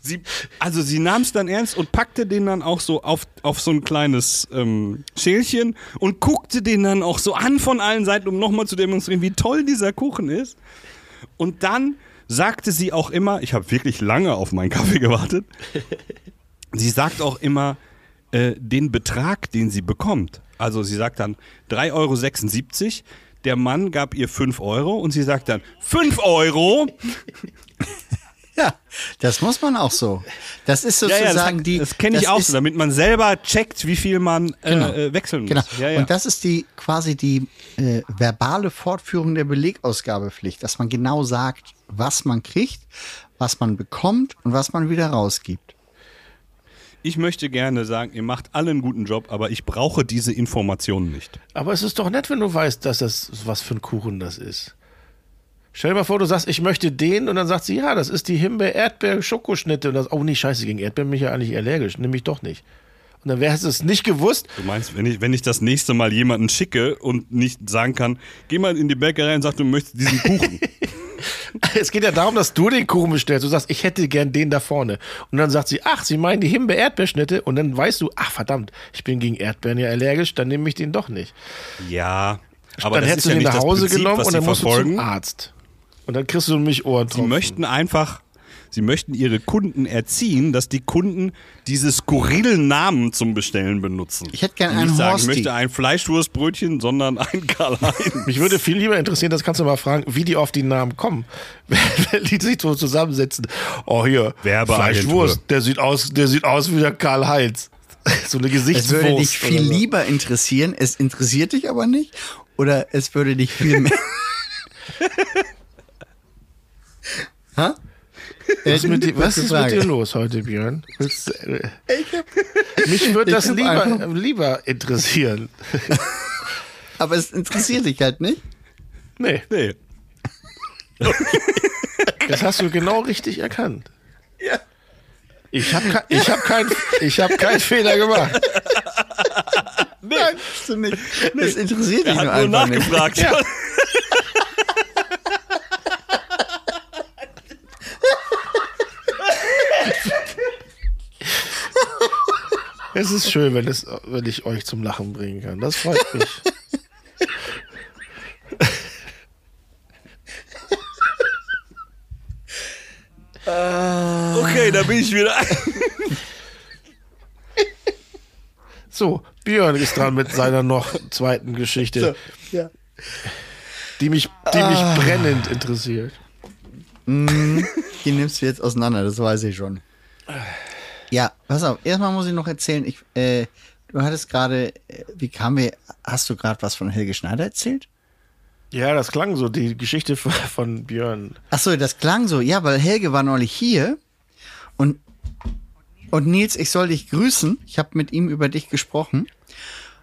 sie, also sie nahm es dann ernst und packte den dann auch so auf, auf so ein kleines ähm, Schälchen und guckte den dann auch so an von allen Seiten, um nochmal zu demonstrieren, wie toll dieser Kuchen ist. Und dann sagte sie auch immer, ich habe wirklich lange auf meinen Kaffee gewartet, sie sagt auch immer äh, den Betrag, den sie bekommt. Also sie sagt dann 3,76 Euro. Der Mann gab ihr 5 Euro und sie sagt dann 5 Euro. Ja, das muss man auch so. Das ist sozusagen das, die. das kenne ich das auch so, damit man selber checkt, wie viel man äh, Genau. äh, wechseln muss. Genau. Ja, ja. Und das ist die quasi die äh, verbale Fortführung der Belegausgabepflicht, dass man genau sagt, was man kriegt, was man bekommt und was man wieder rausgibt. ich möchte gerne sagen, ihr macht alle einen guten Job, aber ich brauche diese Informationen nicht. Aber es ist doch nett, wenn du weißt, dass das was für ein Kuchen das ist. Stell dir mal vor, du sagst, ich möchte den und dann sagt sie, ja, das ist die Himbeer-Erdbeer-Schokoschnitte. Und das, oh nee, scheiße, gegen Erdbeeren bin ich ja eigentlich allergisch, nehme ich doch nicht. Und dann wärst du es nicht gewusst. Du meinst, wenn ich, wenn ich das nächste Mal jemanden schicke und nicht sagen kann, geh mal in die Bäckerei und sag, du möchtest diesen Kuchen. Es geht ja darum, dass du den Kuchen bestellst. Du sagst, ich hätte gern den da vorne. Und dann sagt sie, ach, sie meinen die Himbeer-Erdbeerschnitte. Und dann weißt du, ach verdammt, ich bin gegen Erdbeeren ja allergisch, dann nehme ich den doch nicht. ja, aber dann hättest du ja den nach Hause Prinzip, genommen und dann musst du verfolgen. zum Arzt. Und dann kriegst du mich Ohren Sie möchten einfach, sie möchten ihre Kunden erziehen, dass die Kunden diese skurrilen Namen zum Bestellen benutzen. Ich hätte gern Und einen nicht sagen, ich Horsti. möchte ein Fleischwurstbrötchen, sondern ein Karl-Heinz. Mich würde viel lieber interessieren, das kannst du mal fragen, wie die auf die Namen kommen. Wenn die sich so zusammensetzen. Oh, hier. Fleischwurst, der sieht aus, der sieht aus wie der Karl-Heinz. So eine Es Gesichtswurst. würde dich viel so. lieber interessieren, es interessiert dich aber nicht. Oder es würde dich viel mehr. ha? Was ist mit, dir- was ist mit dir los heute, Björn? Willst, äh, mich würde das lieber, einfach- lieber interessieren. Aber es interessiert dich halt nicht. Nee, Nee. das hast du genau richtig erkannt. Ja. Ich habe ich hab keinen ich hab keinen Fehler gemacht. Nein, hast du nicht. Es interessiert dich nur nur einfach nicht. nachgefragt. Es ist schön, wenn, es, wenn ich euch zum Lachen bringen kann. Das freut mich. Okay, da bin ich wieder. So, Björn ist dran mit seiner noch zweiten Geschichte, Ja. die mich, die mich brennend interessiert. Die nimmst du jetzt auseinander, das weiß ich schon. Ja, pass auf, erstmal muss ich noch erzählen, ich, äh, du hattest gerade, äh, wie kam wir, hast du gerade was von Helge Schneider erzählt? Ja, das klang so, die Geschichte von, von Björn. Ach so, das klang so, ja, weil Helge war neulich hier und, und Nils, ich soll dich grüßen, ich habe mit ihm über dich gesprochen Und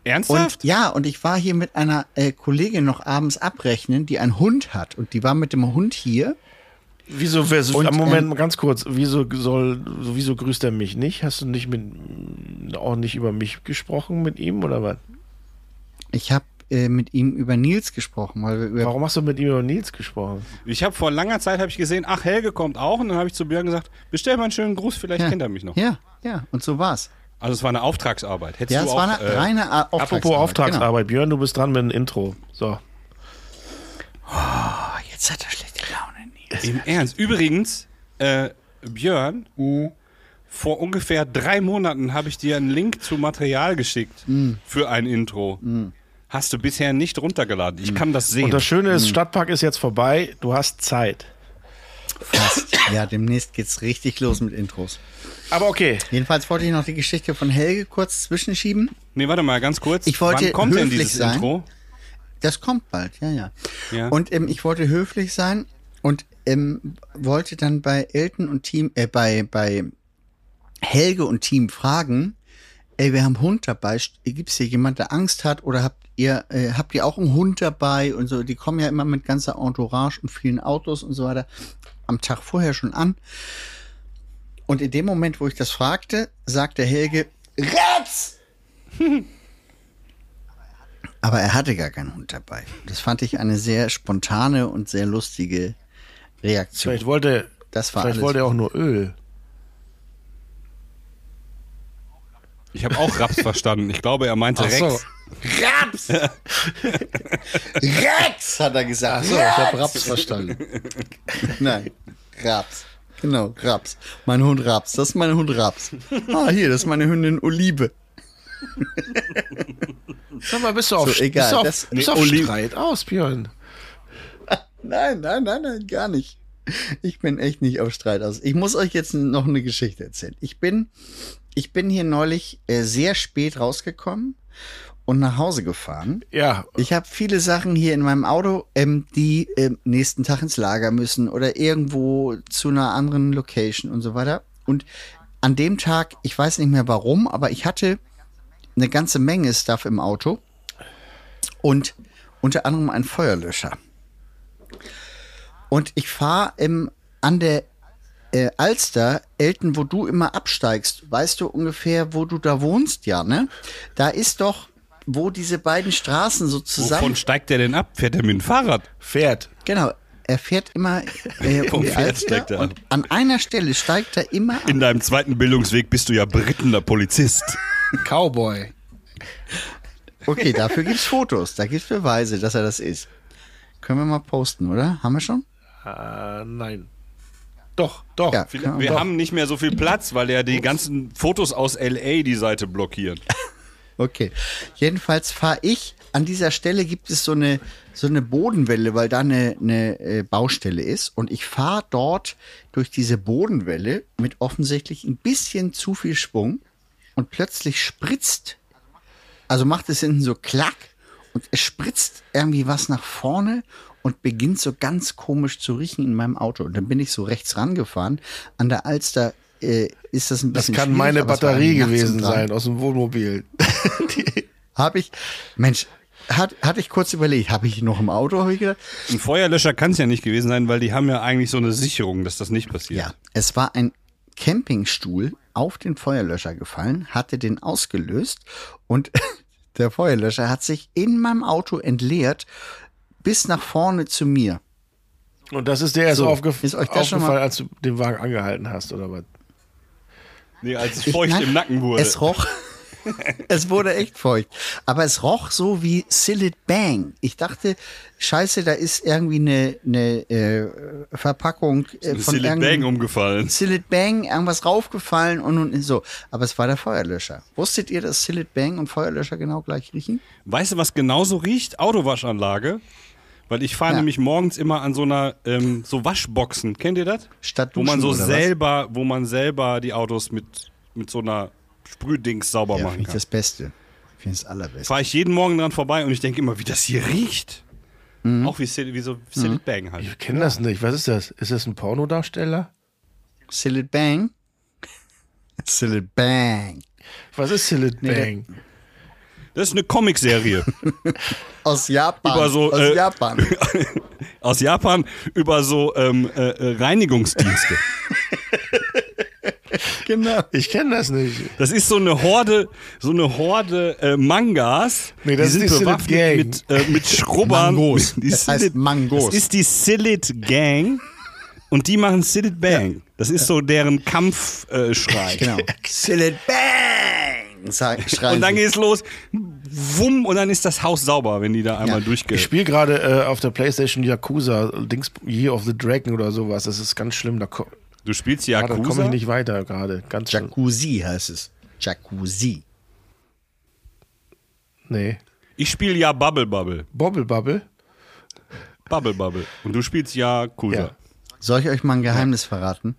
Ernsthaft? ja, und ich war hier mit einer äh, Kollegin noch abends abrechnen, die einen Hund hat. Und die war mit dem Hund hier. Wieso, wer, Und, am Moment ähm, mal ganz kurz, wieso soll, wieso grüßt er mich nicht? Hast du nicht mit, auch nicht über mich gesprochen mit ihm oder was? Ich habe äh, mit ihm über Nils gesprochen, weil wir über Warum hast du mit ihm über Nils gesprochen? Ich habe vor langer Zeit habe ich gesehen, ach Helge kommt auch und dann habe ich zu Björn gesagt, bestell mal einen schönen Gruß, vielleicht ja, kennt er mich noch. Ja, ja, und so war's. Also es war eine Auftragsarbeit. Hättest Ja, du es auch, war eine äh, reine A- Apropos Auftragsarbeit. Auftragsarbeit, Björn, du bist dran mit einem Intro. So. Genau. Oh, jetzt hat er schlechte Laune. Im Ernst. Übrigens, äh, Björn, Mhm. vor ungefähr drei Monaten habe ich dir einen Link zu Material geschickt Mhm. für ein Intro. Hast du bisher nicht runtergeladen. Ich kann das sehen. Und das Schöne ist, Stadtpark ist jetzt vorbei, du hast Zeit. Fast. Ja, demnächst geht's richtig los mit Intros. Aber okay. Jedenfalls wollte ich noch die Geschichte von Helge kurz zwischenschieben. nee, warte mal, ganz kurz. Ich wollte Wann kommt denn höflich dieses sein. Intro? Das kommt bald, ja, ja. Ja. Und ähm, ich wollte höflich sein und ähm, wollte dann bei Elton und Team, äh, bei, bei Helge und Team fragen, ey, wir haben einen Hund dabei, gibt es hier jemand, der Angst hat oder habt ihr, äh, habt ihr auch einen Hund dabei und so, die kommen ja immer mit ganzer Entourage und vielen Autos und so weiter am Tag vorher schon an. Und in dem Moment, wo ich das fragte, sagte Helge, Ratz! Aber er hatte gar keinen Hund dabei. Das fand ich eine sehr spontane und sehr lustige Reaktion. Vielleicht wollte, Das war vielleicht wollte er auch nur Öl. Ich habe auch Raps verstanden. Ich glaube, er meinte Ach so. Rex. Raps! Raps, hat er gesagt. Ach so, ich habe Raps verstanden. Nein, Raps. Genau, Raps. Mein Hund Raps. Das ist mein Hund Raps. Ah, hier, das ist meine Hündin Olive. Sag mal, bist du auf, So, egal, bist du auf, das- bist du Nee, auf Streit aus, Björn? Nein, nein, nein, nein, gar nicht. Ich bin echt nicht auf Streit aus. Ich muss euch jetzt noch eine Geschichte erzählen. Ich bin, ich bin hier neulich äh, sehr spät rausgekommen und nach Hause gefahren. Ja, Ich habe viele Sachen hier in meinem Auto, ähm, die ähm, nächsten Tag ins Lager müssen oder irgendwo zu einer anderen Location und so weiter. Und an dem Tag, ich weiß nicht mehr warum, aber ich hatte eine ganze Menge Stuff im Auto und unter anderem einen Feuerlöscher. Und ich fahre ähm, an der äh, Alster, Elton, wo du immer absteigst, weißt du ungefähr, wo du da wohnst, ja, ne? Da ist doch, wo diese beiden Straßen so zusammen. Wovon steigt der denn ab? Fährt er mit dem Fahrrad? Pferd. Genau. Er fährt immer äh, um die Pferd Alster steigt er und ab. an einer Stelle steigt er immer ab. In deinem zweiten Bildungsweg bist du ja berittender Polizist. Cowboy. Okay, dafür gibt's Fotos, da gibt's Beweise, dass er das ist. Können wir mal posten, oder? Haben wir schon? Äh, nein. Doch, doch. Ja, können Wir doch. haben nicht mehr so viel Platz, weil ja die ganzen Fotos aus LA die Seite blockieren. Okay. Jedenfalls fahre ich, an dieser Stelle gibt es so eine, so eine Bodenwelle, weil da eine, eine äh, Baustelle ist. Und ich fahre dort durch diese Bodenwelle mit offensichtlich ein bisschen zu viel Schwung. Und plötzlich spritzt, also macht es hinten so klack und es spritzt irgendwie was nach vorne und beginnt so ganz komisch zu riechen in meinem Auto. Und dann bin ich so rechts rangefahren. An der Alster äh, ist das ein Das bisschen kann schwierig, meine Batterie gewesen sein aus dem Wohnmobil. Habe ich, Mensch, hat, hatte ich kurz überlegt, habe ich noch im Auto? Hab ich gedacht, Ein Feuerlöscher kann es ja nicht gewesen sein, weil die haben ja eigentlich so eine Sicherung, dass das nicht passiert. ja, es war ein Campingstuhl auf den Feuerlöscher gefallen, hatte den ausgelöst und der Feuerlöscher hat sich in meinem Auto entleert bis nach vorne zu mir. Und das ist dir erst So, aufgef ist euch das schon aufgefallen, mal- als du den Wagen angehalten hast, oder was? Nee, als es Ich- feucht nein, im Nacken wurde. Es roch. es wurde echt feucht. Aber es roch so wie Sillet Bang. Ich dachte, scheiße, da ist irgendwie eine, eine äh, Verpackung äh, von Silent irgendeinem- Bang umgefallen. Sillet Bang, irgendwas raufgefallen und, und so. Aber es war der Feuerlöscher. Wusstet ihr, dass Sillet Bang und Feuerlöscher genau gleich riechen? Weißt du, was genauso riecht? Autowaschanlage. Weil ich fahre Ja. nämlich morgens immer an so einer, ähm, so Waschboxen. Kennt ihr das? Statt Wo man so oder was? selber, wo man selber die Autos mit, mit so einer Sprühdings sauber Ja, machen finde ich kann. das Beste. Ich finde das allerbeste. Fahre ich jeden Morgen dran vorbei und ich denke immer, wie das hier riecht. Mhm. Auch wie, wie so Silent Bang halt. Ich kenne das nicht. Was ist das? Ist das ein Pornodarsteller? Sillet Bang? Sillet Bang. Was ist Silent Nee, Bang? Das ist eine Comicserie Aus Japan. Über so, aus äh, Japan. aus Japan über so ähm, äh, äh, Reinigungsdienste. genau. Ich kenne das nicht. Das ist so eine Horde, so eine Horde äh, Mangas. Nee, das die ist sind die bewaffnet mit, äh, mit Schrubbern. Mangos. Die Das heißt Sillet- Mangos. Das ist die Sillet Gang. Und die machen Sillet Bang. Das ist so deren Kampfschrei. Äh, Schrei. Genau. Silent Bang! Sag, schreien Und dann geht's los. Wumm, und dann ist das Haus sauber, wenn die da einmal Ja. durchge... Ich spiele gerade äh, auf der Playstation Yakuza, Dings, Year of the Dragon oder sowas. Das ist ganz schlimm. Da, Du spielst ja, da Yakuza? komme ich nicht weiter gerade. Ganz schlimm. Jacuzzi heißt es. Jacuzzi. Nee. Ich spiele ja Bubble Bubble. Bobble Bubble? Bubble Bubble. Und du spielst Yakuza. Ja. Soll ich euch mal ein Geheimnis verraten?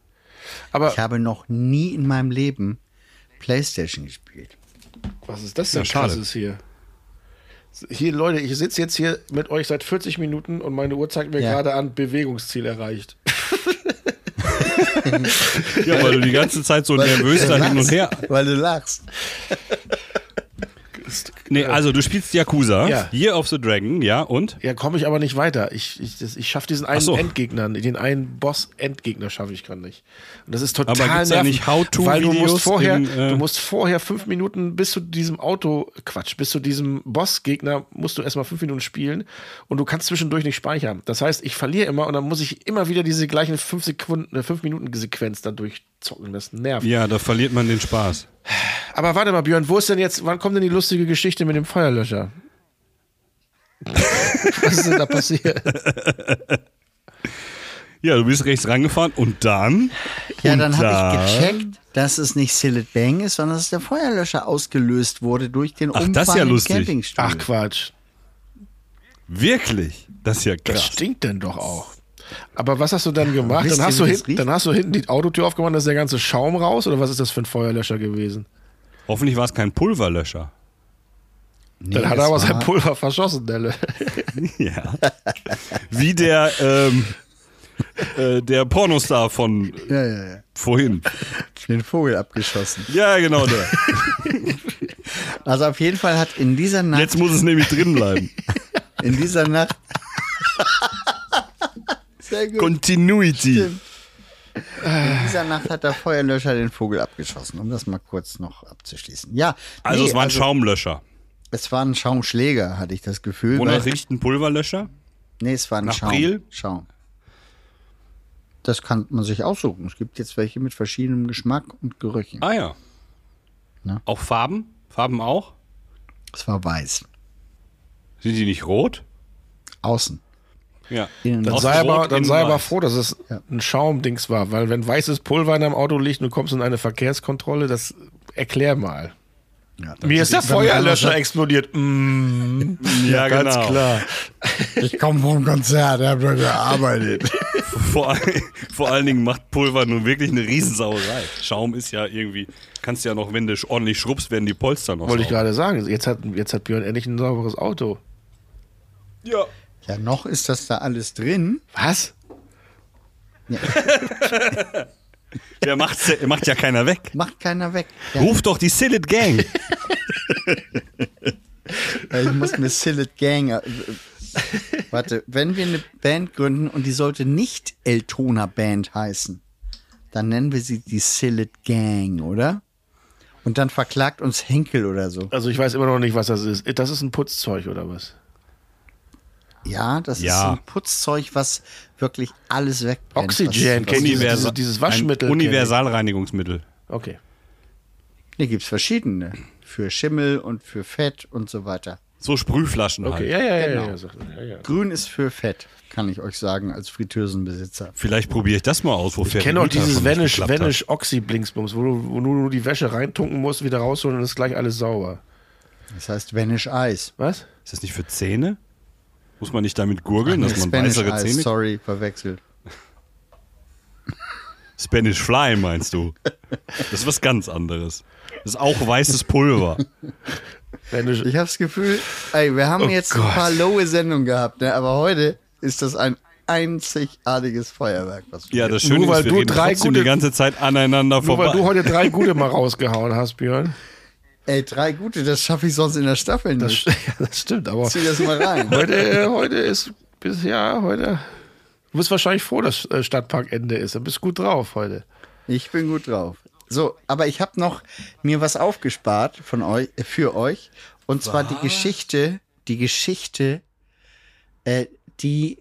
Aber Ich habe noch nie in meinem Leben Playstation gespielt. was ist das denn Ja, schade. krasses hier? Hier, Leute, ich sitze jetzt hier mit euch seit 40 Minuten und meine Uhr zeigt mir Ja. gerade an, Bewegungsziel erreicht. Ja, weil du die ganze Zeit so nervös da hin und her. Weil du lachst. Nee, also du spielst Yakuza, Ja. Year of the Dragon, ja, und? Ja, komme ich aber nicht weiter. Ich, ich, das- ich schaffe diesen einen so. Endgegner, den einen Boss-Endgegner schaffe ich gerade nicht. Und das ist total Aber nervig, nicht How-to-Videos weil du musst vorher, in, äh, du musst vorher fünf Minuten bis zu diesem Auto, Quatsch, bis zu diesem Boss-Gegner musst du erstmal fünf Minuten spielen und du kannst zwischendurch nicht speichern. Das heißt, ich verliere immer und dann muss ich immer wieder diese gleichen fünf Sekunden, äh, fünf Minuten Sequenz da durchzocken. Das nervt. Ja, da verliert man den Spaß. Aber warte mal, Björn, wo ist denn jetzt, wann kommt denn die lustige Geschichte mit dem Feuerlöscher? Was ist denn da passiert? Ja, du bist rechts rangefahren und dann? Ja, und dann habe ich gecheckt, dass es nicht Silent Bang ist, sondern dass der Feuerlöscher ausgelöst wurde durch den Ach, Umfang das ist ja im lustig. Campingstuhl. Ach Quatsch. Wirklich? Das ist ja Das krass. stinkt denn doch auch. Aber was hast du dann gemacht? Dann hast, du hinten, dann hast du hinten die Autotür aufgemacht, da ist der ganze Schaum raus? Oder was ist das für ein Feuerlöscher gewesen? Hoffentlich war es kein Pulverlöscher. Nee, Dann hat er aber sein Pulver verschossen, der Lö- Ja. Wie der, ähm, äh, der Pornostar von Ja, ja, ja. vorhin. Den Vogel abgeschossen. Ja, genau der. Also auf jeden Fall hat in dieser Nacht, Jetzt muss es nämlich drin bleiben. in dieser Nacht. Sehr gut. Continuity. In dieser Nacht hat der Feuerlöscher den Vogel abgeschossen, um das mal kurz noch abzuschließen. Ja, Also nee, es war ein Schaumlöscher. Es war ein Schaumschläger, hatte ich das Gefühl. Wonach riecht ein Pulverlöscher? Nee, es war ein Nach Schaum. Priel? Schaum. Das kann man sich aussuchen. Es gibt jetzt welche mit verschiedenem Geschmack und Gerüchen. Ah ja. Na? Auch Farben? Farben auch? Es war weiß. Sind die nicht rot? Außen. Ja. Dann sei, aber, dann sei aber froh, dass es Ja. ein Schaumdings war, weil wenn weißes Pulver in deinem Auto liegt und du kommst in eine Verkehrskontrolle, das erklär mal. Ja, Mir ist der Feuerlöscher explodiert. Mm, Ja, ganz genau. klar. Ich komme vom Konzert, ich habe da gearbeitet. Vor, all- vor allen Dingen macht Pulver nun wirklich eine Riesensauerei. Schaum ist ja irgendwie, kannst ja noch, wenn du ordentlich schrubbst, werden die Polster noch Wollte ich sauber. gerade sagen. Jetzt hat, jetzt hat Björn endlich ein sauberes Auto. Ja. Ja, noch ist das da alles drin. Was? Der macht, macht ja keiner weg. Macht keiner weg. Ja, Ruf doch die Sillet Gang. ich muss mir Sillet Gang. Äh, warte, wenn wir eine Band gründen und die sollte nicht Eltona Band heißen, dann nennen wir sie die Sillet Gang, oder? Und dann verklagt uns Henkel oder so. Also ich weiß immer noch nicht, was das ist. Das ist ein Putzzeug oder was? Ja, das Ja. ist ein Putzzeug, was wirklich alles wegbrennt. Oxygen, was, was, ihr? Dieses- Waschmittel. Universalreinigungsmittel. Okay. Nee, gibt's verschiedene. Für Schimmel und für Fett und so weiter. So Sprühflaschen Okay, halt. ja, ja, ja, Genau. ja, ja, ja. Grün ist für Fett, kann ich euch sagen, als Fritteusenbesitzer. Vielleicht probiere ich das mal aus, wo Ich kenne auch dieses Vanish, Vanish Oxy Blinksbums, wo du, wo du nur die Wäsche reintunken musst, wieder rausholen und ist gleich alles sauber. Das heißt Vanish Eis. Was? Ist das nicht für Zähne? Muss man nicht damit gurgeln, dass man Spanish weißere Zähne sorry, verwechselt. Spanish Fly meinst du? Das ist was ganz anderes. Das ist auch weißes Pulver. Ich habe das Gefühl, ey, wir haben jetzt ein Gott. paar lowe Sendungen gehabt, ne? aber heute ist das ein einzigartiges Feuerwerk. Was wir Ja, das Nur Schöne weil ist, wir du reden drei trotzdem gute- die ganze Zeit aneinander nur vorbei. weil du heute drei gute mal rausgehauen hast, Björn. Ey, drei gute, das schaffe ich sonst in der Staffel Das, nicht. ja, das stimmt, aber Zieh das mal rein. heute, äh, heute ist bis ja, heute. Du bist wahrscheinlich froh, dass äh, Stadtparkende ist. Du bist gut drauf heute. Ich bin gut drauf. So, aber ich habe noch mir was aufgespart von euch, für euch. Und zwar die Geschichte, die Geschichte, äh, die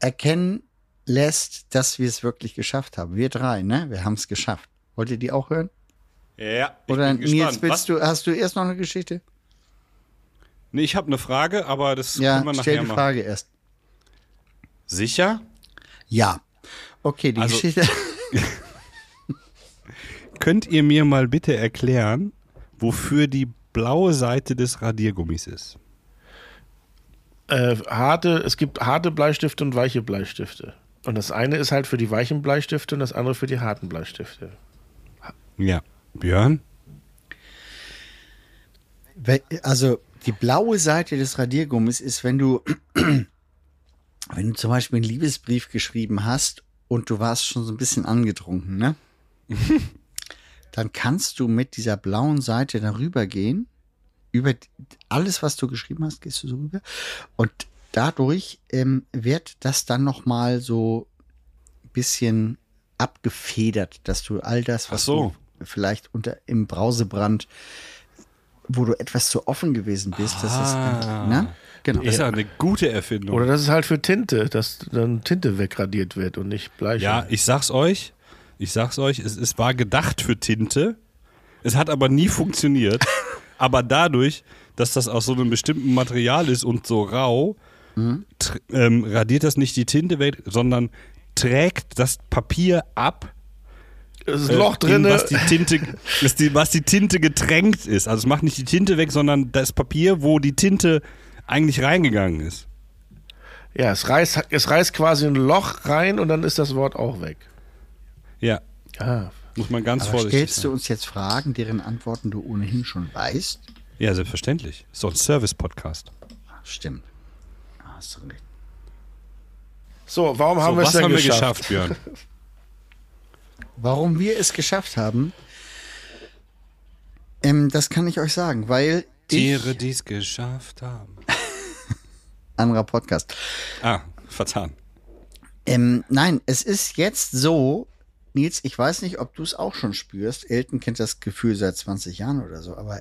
erkennen lässt, dass wir es wirklich geschafft haben. Wir drei, ne? Wir haben es geschafft. Wollt ihr die auch hören? Ja, ich Oder bin gespannt. Nils, willst du, hast du erst noch eine Geschichte? Nee, ich habe eine Frage, aber das Ja, können wir stell nachher die mal. Frage erst. Sicher? Ja. Okay, die Also- Geschichte. Könnt ihr mir mal bitte erklären, wofür die blaue Seite des Radiergummis ist? Äh, harte, es gibt harte Bleistifte und weiche Bleistifte. Und das eine ist halt für die weichen Bleistifte und das andere für die harten Bleistifte. Ja. Björn? Also die blaue Seite des Radiergummis ist, wenn du, wenn du zum Beispiel einen Liebesbrief geschrieben hast und du warst schon so ein bisschen angetrunken, ne? Dann kannst du mit dieser blauen Seite darüber gehen. Über alles, was du geschrieben hast, gehst du so rüber. Und dadurch ähm, wird das dann nochmal so ein bisschen abgefedert, dass du all das, was Ach so. du vielleicht unter im Brausebrand wo du etwas zu offen gewesen bist, dass es, Ah. ne? Genau. Das ist ja eine gute Erfindung. Oder das ist halt für Tinte, dass dann Tinte wegradiert wird und nicht Bleiche. ja, ich sag's euch. Ich sag's euch, es, es war gedacht für Tinte. Es hat aber nie funktioniert. aber dadurch, dass das aus so einem bestimmten Material ist und so rau, tr- ähm, radiert das nicht die Tinte weg, sondern trägt das Papier ab, ist äh, ein Loch in drin. was die Tinte, was die, was die Tinte getränkt ist. Also es macht nicht die Tinte weg, sondern das Papier, wo die Tinte eigentlich reingegangen ist. Ja, es reißt, es reißt quasi ein Loch rein und dann ist das Wort auch weg. Ja, Ah, muss man ganz Aber vorsichtig stellst sein. du uns jetzt Fragen, deren Antworten du ohnehin schon weißt? Ja, selbstverständlich. Ist doch ein Service-Podcast. Stimmt. Ah, Hast du recht. So, warum haben So, wir es was denn haben wir geschafft? geschafft, Björn? Warum wir es geschafft haben, ähm, das kann ich euch sagen, weil Tiere, die es geschafft haben. anderer Podcast. Ah, vertan. Ähm, nein, es ist jetzt so, Nils, ich weiß nicht, ob du es auch schon spürst. Elton kennt das Gefühl seit 20 Jahren oder so, aber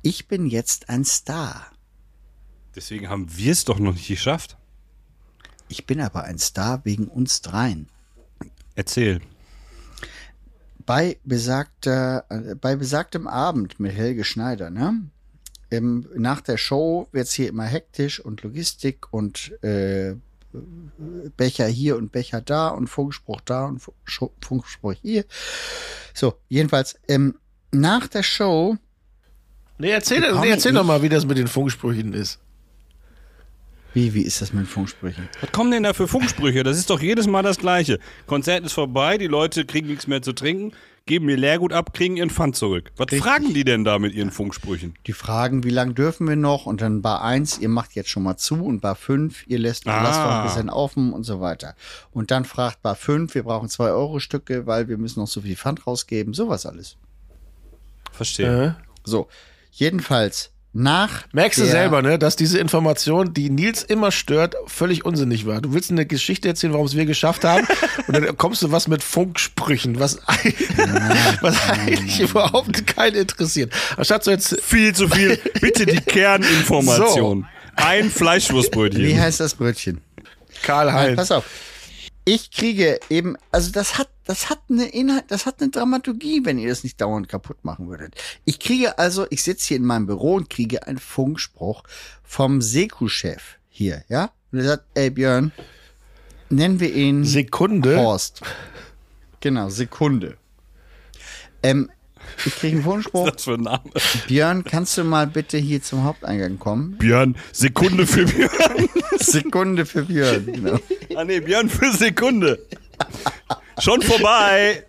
ich bin jetzt ein Star. Deswegen haben wir es doch noch nicht geschafft. Ich bin aber ein Star wegen uns dreien. Erzähl. Bei besagter, äh, bei besagtem Abend mit Helge Schneider, ne? Ähm, nach der Show wird's hier immer hektisch und Logistik und äh, Becher hier und Becher da und Funkspruch da und Funkspruch hier. So, jedenfalls, ähm, nach der Show, Nee, erzähl, nee, erzähl doch mal, wie das mit den Funksprüchen ist. Wie, wie ist das mit Funksprüchen? Was kommen denn da für Funksprüche? Das ist doch jedes Mal das Gleiche. Konzert ist vorbei, die Leute kriegen nichts mehr zu trinken, geben ihr Leergut ab, kriegen ihren Pfand zurück. Was fragen die denn da mit ihren Funksprüchen? Die fragen, wie lange dürfen wir noch? Und dann Bar 1, ihr macht jetzt schon mal zu und Bar 5, ihr lässt Ah. lasst noch ein bisschen offen und so weiter. Und dann fragt Bar 5, wir brauchen 2 Euro Stücke, weil wir müssen noch so viel Pfand rausgeben, sowas alles. Verstehe. Äh? So, jedenfalls nach Merkst du selber, ne, dass diese Information, die Nils immer stört, völlig unsinnig war. Du willst eine Geschichte erzählen, warum es wir geschafft haben, und dann kommst du was mit Funksprüchen, was, was eigentlich überhaupt keinen interessiert. Anstatt so jetzt, Viel zu viel. Bitte die Kerninformation. Ein Fleischwurstbrötchen. Wie heißt das Brötchen? Karl Nein, Heinz. pass auf. Ich kriege eben, also das hat, das hat eine Inhalt, das hat eine Dramaturgie, wenn ihr das nicht dauernd kaputt machen würdet. Ich kriege also, ich sitze hier in meinem Büro und kriege einen Funkspruch vom Seku-Chef hier, ja? Und er sagt, ey Björn, nennen wir ihn Sekunde. Horst. Genau, Sekunde. Ähm, ich kriege einen Funkspruch. Was für ein Name? Björn, kannst du mal bitte hier zum Haupteingang kommen? Björn, Sekunde für Björn. Sekunde für Björn, genau. Ah nee, Björn für Sekunde. Schon vorbei.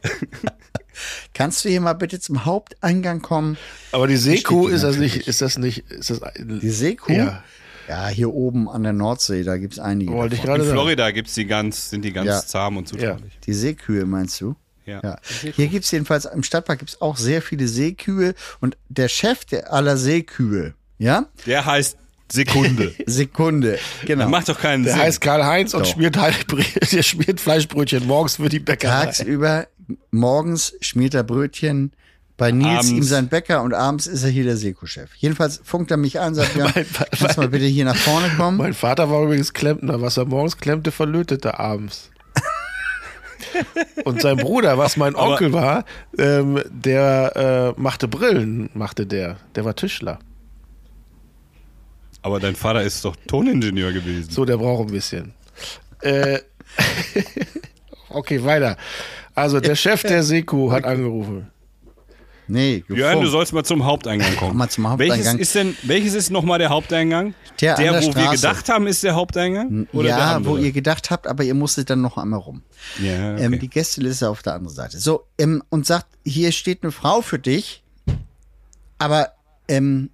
Kannst du hier mal bitte zum Haupteingang kommen? Aber die Seekuh ist das nicht, ist das nicht, ist das ein- Die Seekuh? Ja. Ja, hier oben an der Nordsee, da gibt's einige. Wollte ich davon. gerade In sagen. Florida gibt's die ganz, sind die ganz Ja. zahm und zutraulich. Die Seekühe meinst du? Ja. Ja. Hier gibt's jedenfalls, im Stadtpark gibt's auch sehr viele Seekühe und der Chef der aller Seekühe, ja, Der heißt Sekunde. Sekunde, genau. Macht doch keinen Der Sinn. heißt Karl-Heinz und schmiert, halt, der schmiert Fleischbrötchen morgens für die Bäckerei. Tagsüber, morgens schmiert er Brötchen bei Nils, Abends. ihm sein Bäcker und abends ist er hier der Seko-Chef. Jedenfalls funkt er mich an, sagt, ja, kannst mal bitte hier nach vorne kommen? Mein Vater war übrigens Klempner. Was er morgens klemmte, verlötete er abends. Und sein Bruder, was mein Aber- Onkel war, ähm, der äh, machte Brillen, machte der. Der war Tischler. Aber dein Vater ist doch Toningenieur gewesen. So, der braucht ein bisschen. Äh, okay, weiter. Also, der Chef der Seku hat angerufen. Nee, Jörn, du gefunkt. sollst mal zum Haupteingang kommen. mal zum Haupteingang. Welches ist denn, welches ist nochmal der Haupteingang? Der an der wo wir Straße. gedacht haben, ist der Haupteingang? Oder der ja, wo ihr gedacht habt, aber ihr musstet dann noch einmal rum. Ja, okay. Ähm, die Gästeliste auf der anderen Seite. So, ähm, und sagt, hier steht eine Frau für dich, aber ähm,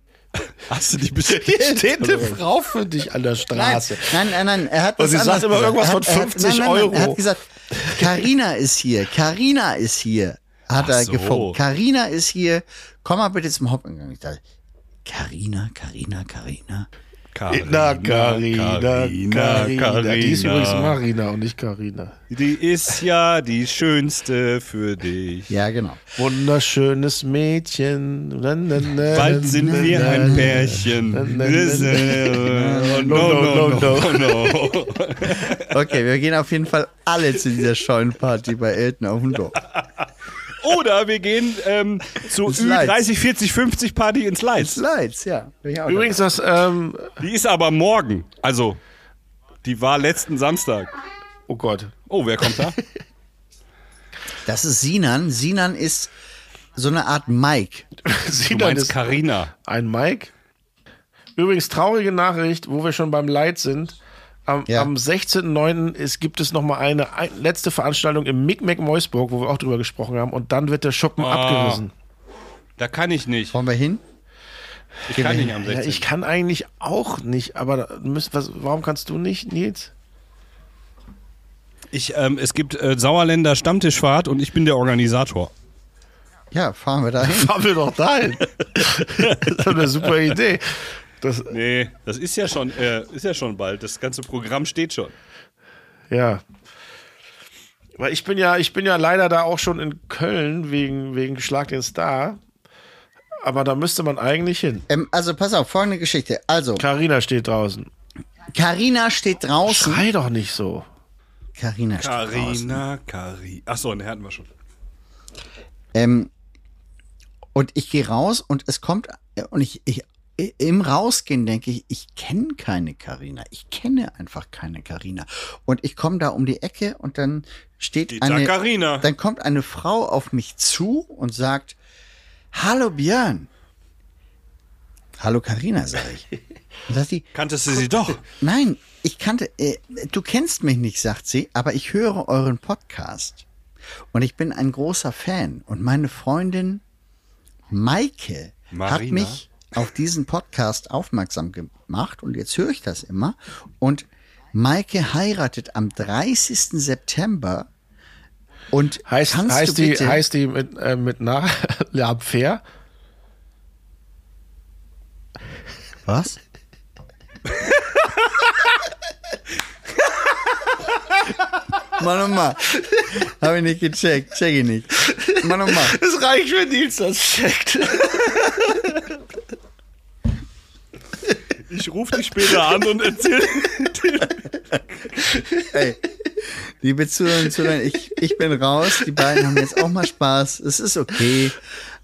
Hast du dich bestellt? Hier steht eine Frau für dich an der Straße. nein, nein, nein, er hat Und sie sagt immer irgendwas Er von hat- hat- 50 nein, nein, nein, Euro. Er hat gesagt, Carina ist hier, Carina ist hier, hat Ach er so. gefunkt. Carina ist hier, komm mal bitte zum Haupteingang. Ich dachte, Carina, Carina, Carina. Na, Carina, Carina, Carina. Die ist übrigens. Marina und nicht Carina. Die ist ja die schönste für dich. Ja, genau. Wunderschönes Mädchen. Bald sind wir ein. Pärchen. No, no, no, no, no. Okay, wir gehen auf jeden Fall alle zu dieser Scheunenparty bei Elton auf dem Dorf. Oder wir gehen ähm, zu Ins Lights. Ü30, 40, 50 Party ins Lights. Slides, ja. Übrigens, das, ähm, Die ist aber morgen. Also, die war letzten Samstag. oh Gott. Oh, wer kommt da? Das ist Sinan. Sinan ist so eine Art Mike. Du Sinan meinst ist Carina. ein Mike. Übrigens, traurige Nachricht, wo wir schon beim Leid sind. Am, Ja. am 16.09. ist- gibt es noch mal eine ein, letzte Veranstaltung im Micmac Meusburg, wo wir auch drüber gesprochen haben. Und dann wird der Schuppen Ah. abgerissen. Da kann ich nicht. Wollen wir hin? Ich kann nicht am Ja, 16. ich kann eigentlich auch nicht, aber da müsst, was, warum kannst du nicht, Nils? Ich, ähm, es gibt äh, Sauerländer Stammtischfahrt und ich bin der Organisator. Ja, fahren wir da hin. Fahren wir doch dahin. das ist eine super Idee. Das, Nee, das ist ja schon, äh, ist ja schon bald. Das ganze Programm steht schon. ja. Weil ich bin ja, ich bin ja leider da auch schon in Köln wegen, wegen Schlag den Star. Aber da müsste man eigentlich hin. Ähm, also pass auf, folgende Geschichte. Also, Carina steht draußen. Carina steht draußen. Schrei doch nicht so. Carina steht draußen. Carina, Cari. Achso, ne, hatten wir schon. Ähm, und ich gehe raus und es kommt, äh, und ich, ich im Rausgehen denke ich, ich kenne keine Carina. Ich kenne einfach keine Carina. Und ich komme da um die Ecke und dann steht Die eine, Carina. dann kommt eine Frau auf mich zu und sagt, Hallo Björn. Hallo Carina, sage ich. Sagt die, Kanntest du sie doch? Nein, ich kannte, äh, du kennst mich nicht, sagt sie, aber ich höre euren Podcast. Und ich bin ein großer Fan. Und meine Freundin Maike hat Marina? mich auf diesen Podcast aufmerksam gemacht. Und jetzt höre ich das immer. Und Maike heiratet am 30. September. Und Heißt, heißt, die, heißt die mit, äh, mit nach La Fair? was? Mal nochmal. Habe ich nicht gecheckt. Check ich nicht. Mal nochmal. Es reicht, wenn Nils das checkt. Ich rufe dich später an und erzähle. Ey, liebe Zuhörerinnen und Zuhörer, ich, ich bin raus. Die beiden haben jetzt auch mal Spaß. Es ist okay.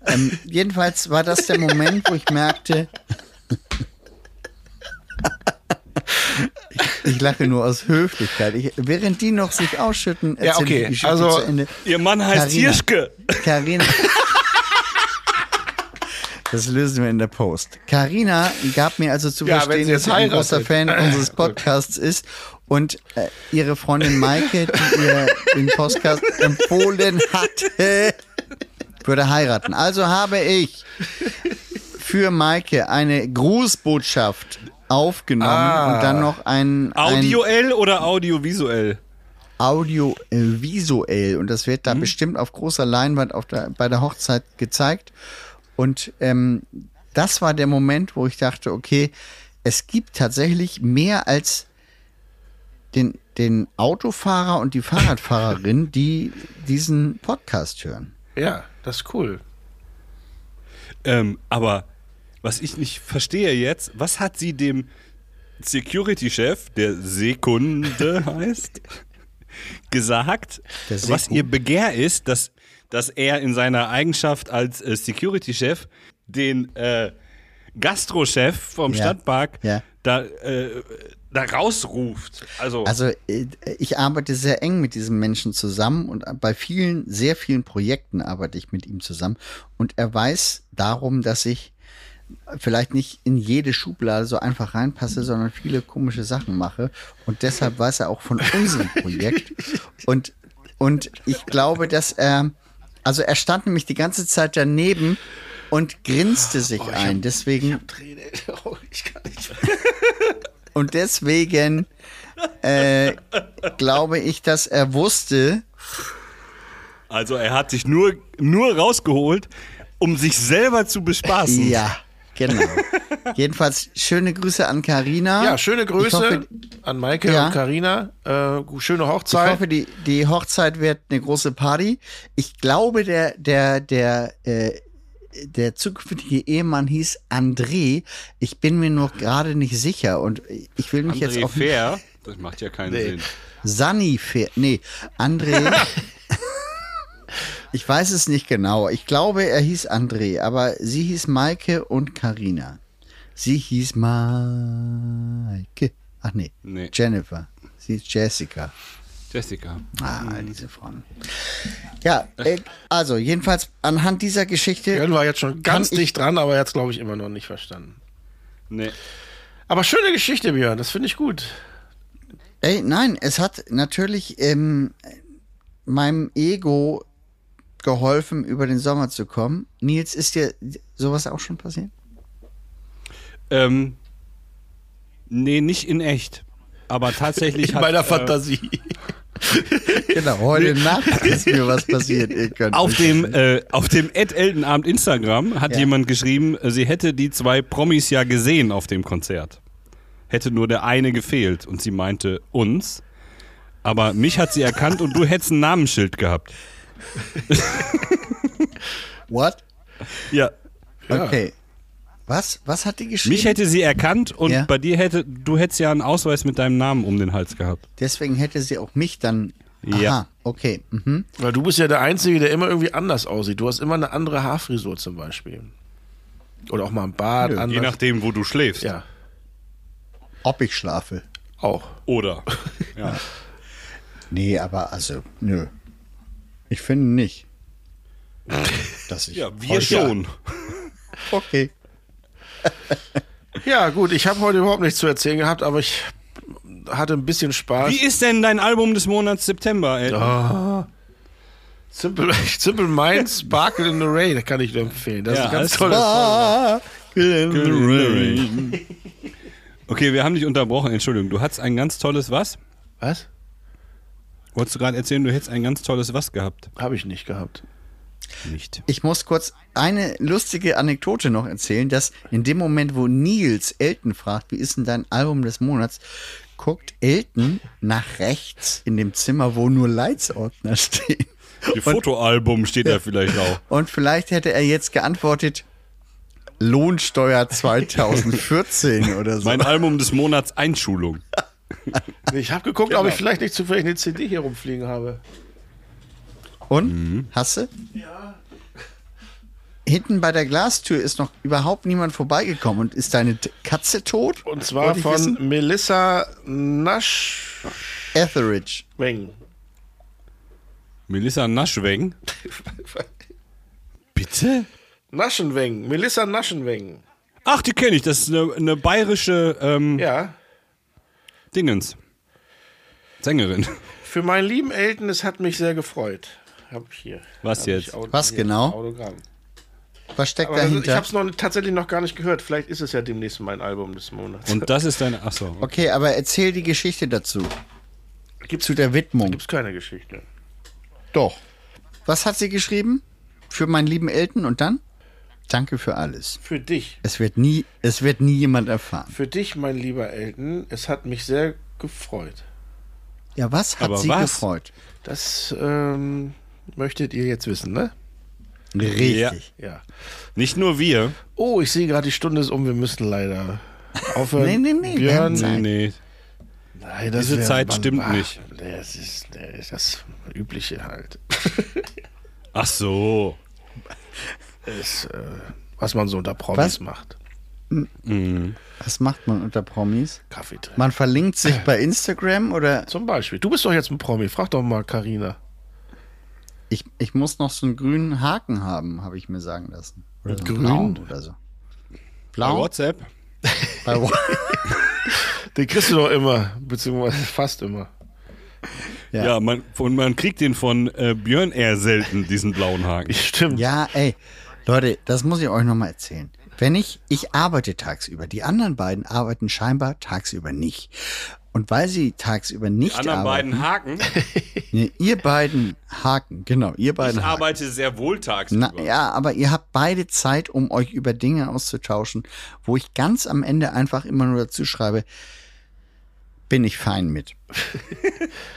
Ähm, jedenfalls war das der Moment, wo ich merkte, ich, ich lache nur aus Höflichkeit. Ich, während die noch sich ausschütten, Ja, erzähle okay. ich die Geschichte Also, zu Ende. Ihr Mann heißt Carina. Hirschke. Carina. Das lösen wir in der Post. Carina gab mir also zu Ja, verstehen, dass sie ein großer. Fan unseres Podcasts ist und äh, ihre Freundin Maike, die ihr den Podcast empfohlen hatte, würde heiraten. Also habe ich für Maike eine Grußbotschaft aufgenommen Ah. und dann noch ein, ein Audioell oder audiovisuell? audiovisuell und das wird da bestimmt auf großer Leinwand auf der, bei der Hochzeit gezeigt. Und ähm, das war der Moment, wo ich dachte, okay, es gibt tatsächlich mehr als den, den Autofahrer und die Fahrradfahrerin, die diesen Podcast hören. Ja, das ist cool. Ähm, aber was ich nicht verstehe jetzt, was hat sie dem Security-Chef, der Sekunde heißt, gesagt, was ihr Begehr ist, dass, dass er in seiner Eigenschaft als äh, Security-Chef den äh, Gastrochef vom Ja, Stadtpark ja. da, äh, da rausruft. Also, Also äh, ich arbeite sehr eng mit diesem Menschen zusammen und bei vielen, sehr vielen Projekten arbeite ich mit ihm zusammen. Und er weiß darum, dass ich vielleicht nicht in jede Schublade so einfach reinpasse, sondern viele komische Sachen mache. Und deshalb weiß er auch von unserem Projekt. Und, und ich glaube, dass er, also er stand nämlich die ganze Zeit daneben und grinste sich ein. Deswegen Träne. Oh, ich kann nicht. und deswegen äh, glaube ich, dass er wusste, also er hat sich nur, nur rausgeholt, um sich selber zu bespaßen. ja, genau. Jedenfalls schöne Grüße an Karina. Ja, schöne Grüße Ich hoffe, an Maike Ja. und Karina. Äh, schöne ich Hochzeit. hoffe die, die Hochzeit wird eine große Party. Ich glaube, der, der, der, äh, der zukünftige Ehemann hieß André. Ich bin mir nur gerade nicht sicher und ich will mich jetzt André auf Fair, das macht ja keinen Nee. Sinn. Sunny Fair. Nee, André. ich weiß es nicht genau. Ich glaube, er hieß André, aber sie hieß Maike und Karina. Sie hieß Maike. Ach nee, Nee. Jennifer. Sie ist Jessica. Jessica. Ah, diese Frauen. Ja, äh, also jedenfalls anhand dieser Geschichte. Jörn war jetzt schon ganz dicht dran, aber er hat es, glaube ich, immer noch nicht verstanden. Nee. Aber schöne Geschichte, Björn. Das finde ich gut. Ey, nein, es hat natürlich ähm, meinem Ego geholfen, über den Sommer zu kommen. Nils, ist dir sowas auch schon passiert? Ähm, nee, nicht in echt. Aber tatsächlich In hat, meiner äh, Fantasie. Genau, heute Nacht ist mir was passiert. Ihr könnt Auf dem, äh, auf dem Ed Eltenabend Instagram hat Ja. jemand geschrieben, äh, sie hätte die zwei Promis ja gesehen auf dem Konzert. Hätte nur der eine gefehlt. Und sie meinte uns. Aber mich hat sie erkannt und du hättest ein Namensschild gehabt. What? Ja. Okay. Was? Was hat die geschrieben? Mich hätte sie erkannt und Ja. bei dir hätte, du hättest ja einen Ausweis mit deinem Namen um den Hals gehabt. Deswegen hätte sie auch mich dann. Aha, Ja. okay. Mhm. Weil du bist ja der Einzige, der immer irgendwie anders aussieht. Du hast immer eine andere Haarfrisur zum Beispiel. Oder auch mal ein Bart Je anders. nachdem, wo du schläfst. Ja, Ob ich schlafe. auch. Oder. Ja. Nee, aber also, nö. Ich finde nicht. Dass ich ja, wir schon. Okay. Ja, gut, ich habe heute überhaupt nichts zu erzählen gehabt, aber ich hatte ein bisschen Spaß. Wie ist denn dein Album des Monats September, Elton? Simple, Simple Minds, Sparkle in the Rain, das kann ich nur empfehlen. Das Ja, ist ein ganz tolles Song. Okay, wir haben dich unterbrochen, Entschuldigung. Du hattest ein ganz tolles was? Was? Wolltest du gerade erzählen, du hättest ein ganz tolles was gehabt? Habe ich nicht gehabt. Nicht. Ich muss kurz eine lustige Anekdote noch erzählen, dass in dem Moment, wo Nils Elton fragt, wie ist denn dein Album des Monats, guckt Elton nach rechts in dem Zimmer, wo nur Leitsordner stehen. Die Fotoalbum steht da vielleicht auch. Und vielleicht hätte er jetzt geantwortet, Lohnsteuer 2014 oder so. Mein Album des Monats Einschulung. Ich habe geguckt, ob ich vielleicht nicht zufällig eine CD hier rumfliegen habe. Und? Hast du? Ja. Hinten bei der Glastür ist noch überhaupt niemand vorbeigekommen. Und ist deine Katze tot? Und zwar von wissen? Melissa Naschweng. Etheridge. Melissa Naschweng. Bitte? Naschenweng. Melissa Naschenweng. Ach, die kenne ich. Das ist eine, eine bayerische ähm, Ja. Dingens. Sängerin. Für meinen lieben Elton, es hat mich sehr gefreut. Hab ich hier. Was Hab jetzt? ich Auto- Was genau? Autogramm. Was steckt Aber das ist, ich dahinter? habe es noch tatsächlich noch gar nicht gehört. Vielleicht ist es ja demnächst mein Album des Monats. Und das ist deine. Achso. Okay, aber erzähl die Geschichte dazu. zu der Widmung. Gibt's keine Geschichte. Doch. Was hat sie geschrieben? Für meinen lieben Elton und dann? Danke für alles. Für dich. Es wird nie, es wird nie jemand erfahren. Für dich, mein lieber Elton, es hat mich sehr gefreut. Ja, was hat Aber sie was? gefreut? Das ähm, möchtet ihr jetzt wissen, ne? Richtig. Ja. Nicht nur wir. Oh, ich sehe gerade, die Stunde ist um. Wir müssen leider aufhören. Nee, nee, nee, Björn. Nee, nee. nein, das Diese Zeit Mann, stimmt ach, nicht. Das ist, das ist das Übliche halt. Ach so. ist, äh, was man so unter Promis Was? macht. Was macht man unter Promis? Kaffee trinken. Man verlinkt sich bei Instagram oder Zum Beispiel. Du bist doch jetzt ein Promi. Frag doch mal Karina. ich, ich muss noch so einen grünen Haken haben, habe ich mir sagen lassen. Oder so Grün? blauen oder so. Bei Blau? WhatsApp. Bei Wa- Den kriegst du doch immer, beziehungsweise fast immer. Ja. Ja, man, und man kriegt den von äh, Björn eher selten, diesen blauen Haken. Stimmt. Ja, ey, Leute, das muss ich euch nochmal erzählen. Wenn ich, ich arbeite tagsüber, die anderen beiden arbeiten scheinbar tagsüber nicht. Und weil sie tagsüber nicht anderen arbeiten, beiden Haken. nee, ihr beiden Haken, genau, ihr beiden Ich Haken. arbeite sehr wohl tagsüber. Na, ja, aber ihr habt beide Zeit, um euch über Dinge auszutauschen, wo ich ganz am Ende einfach immer nur dazu schreibe, bin ich fein mit.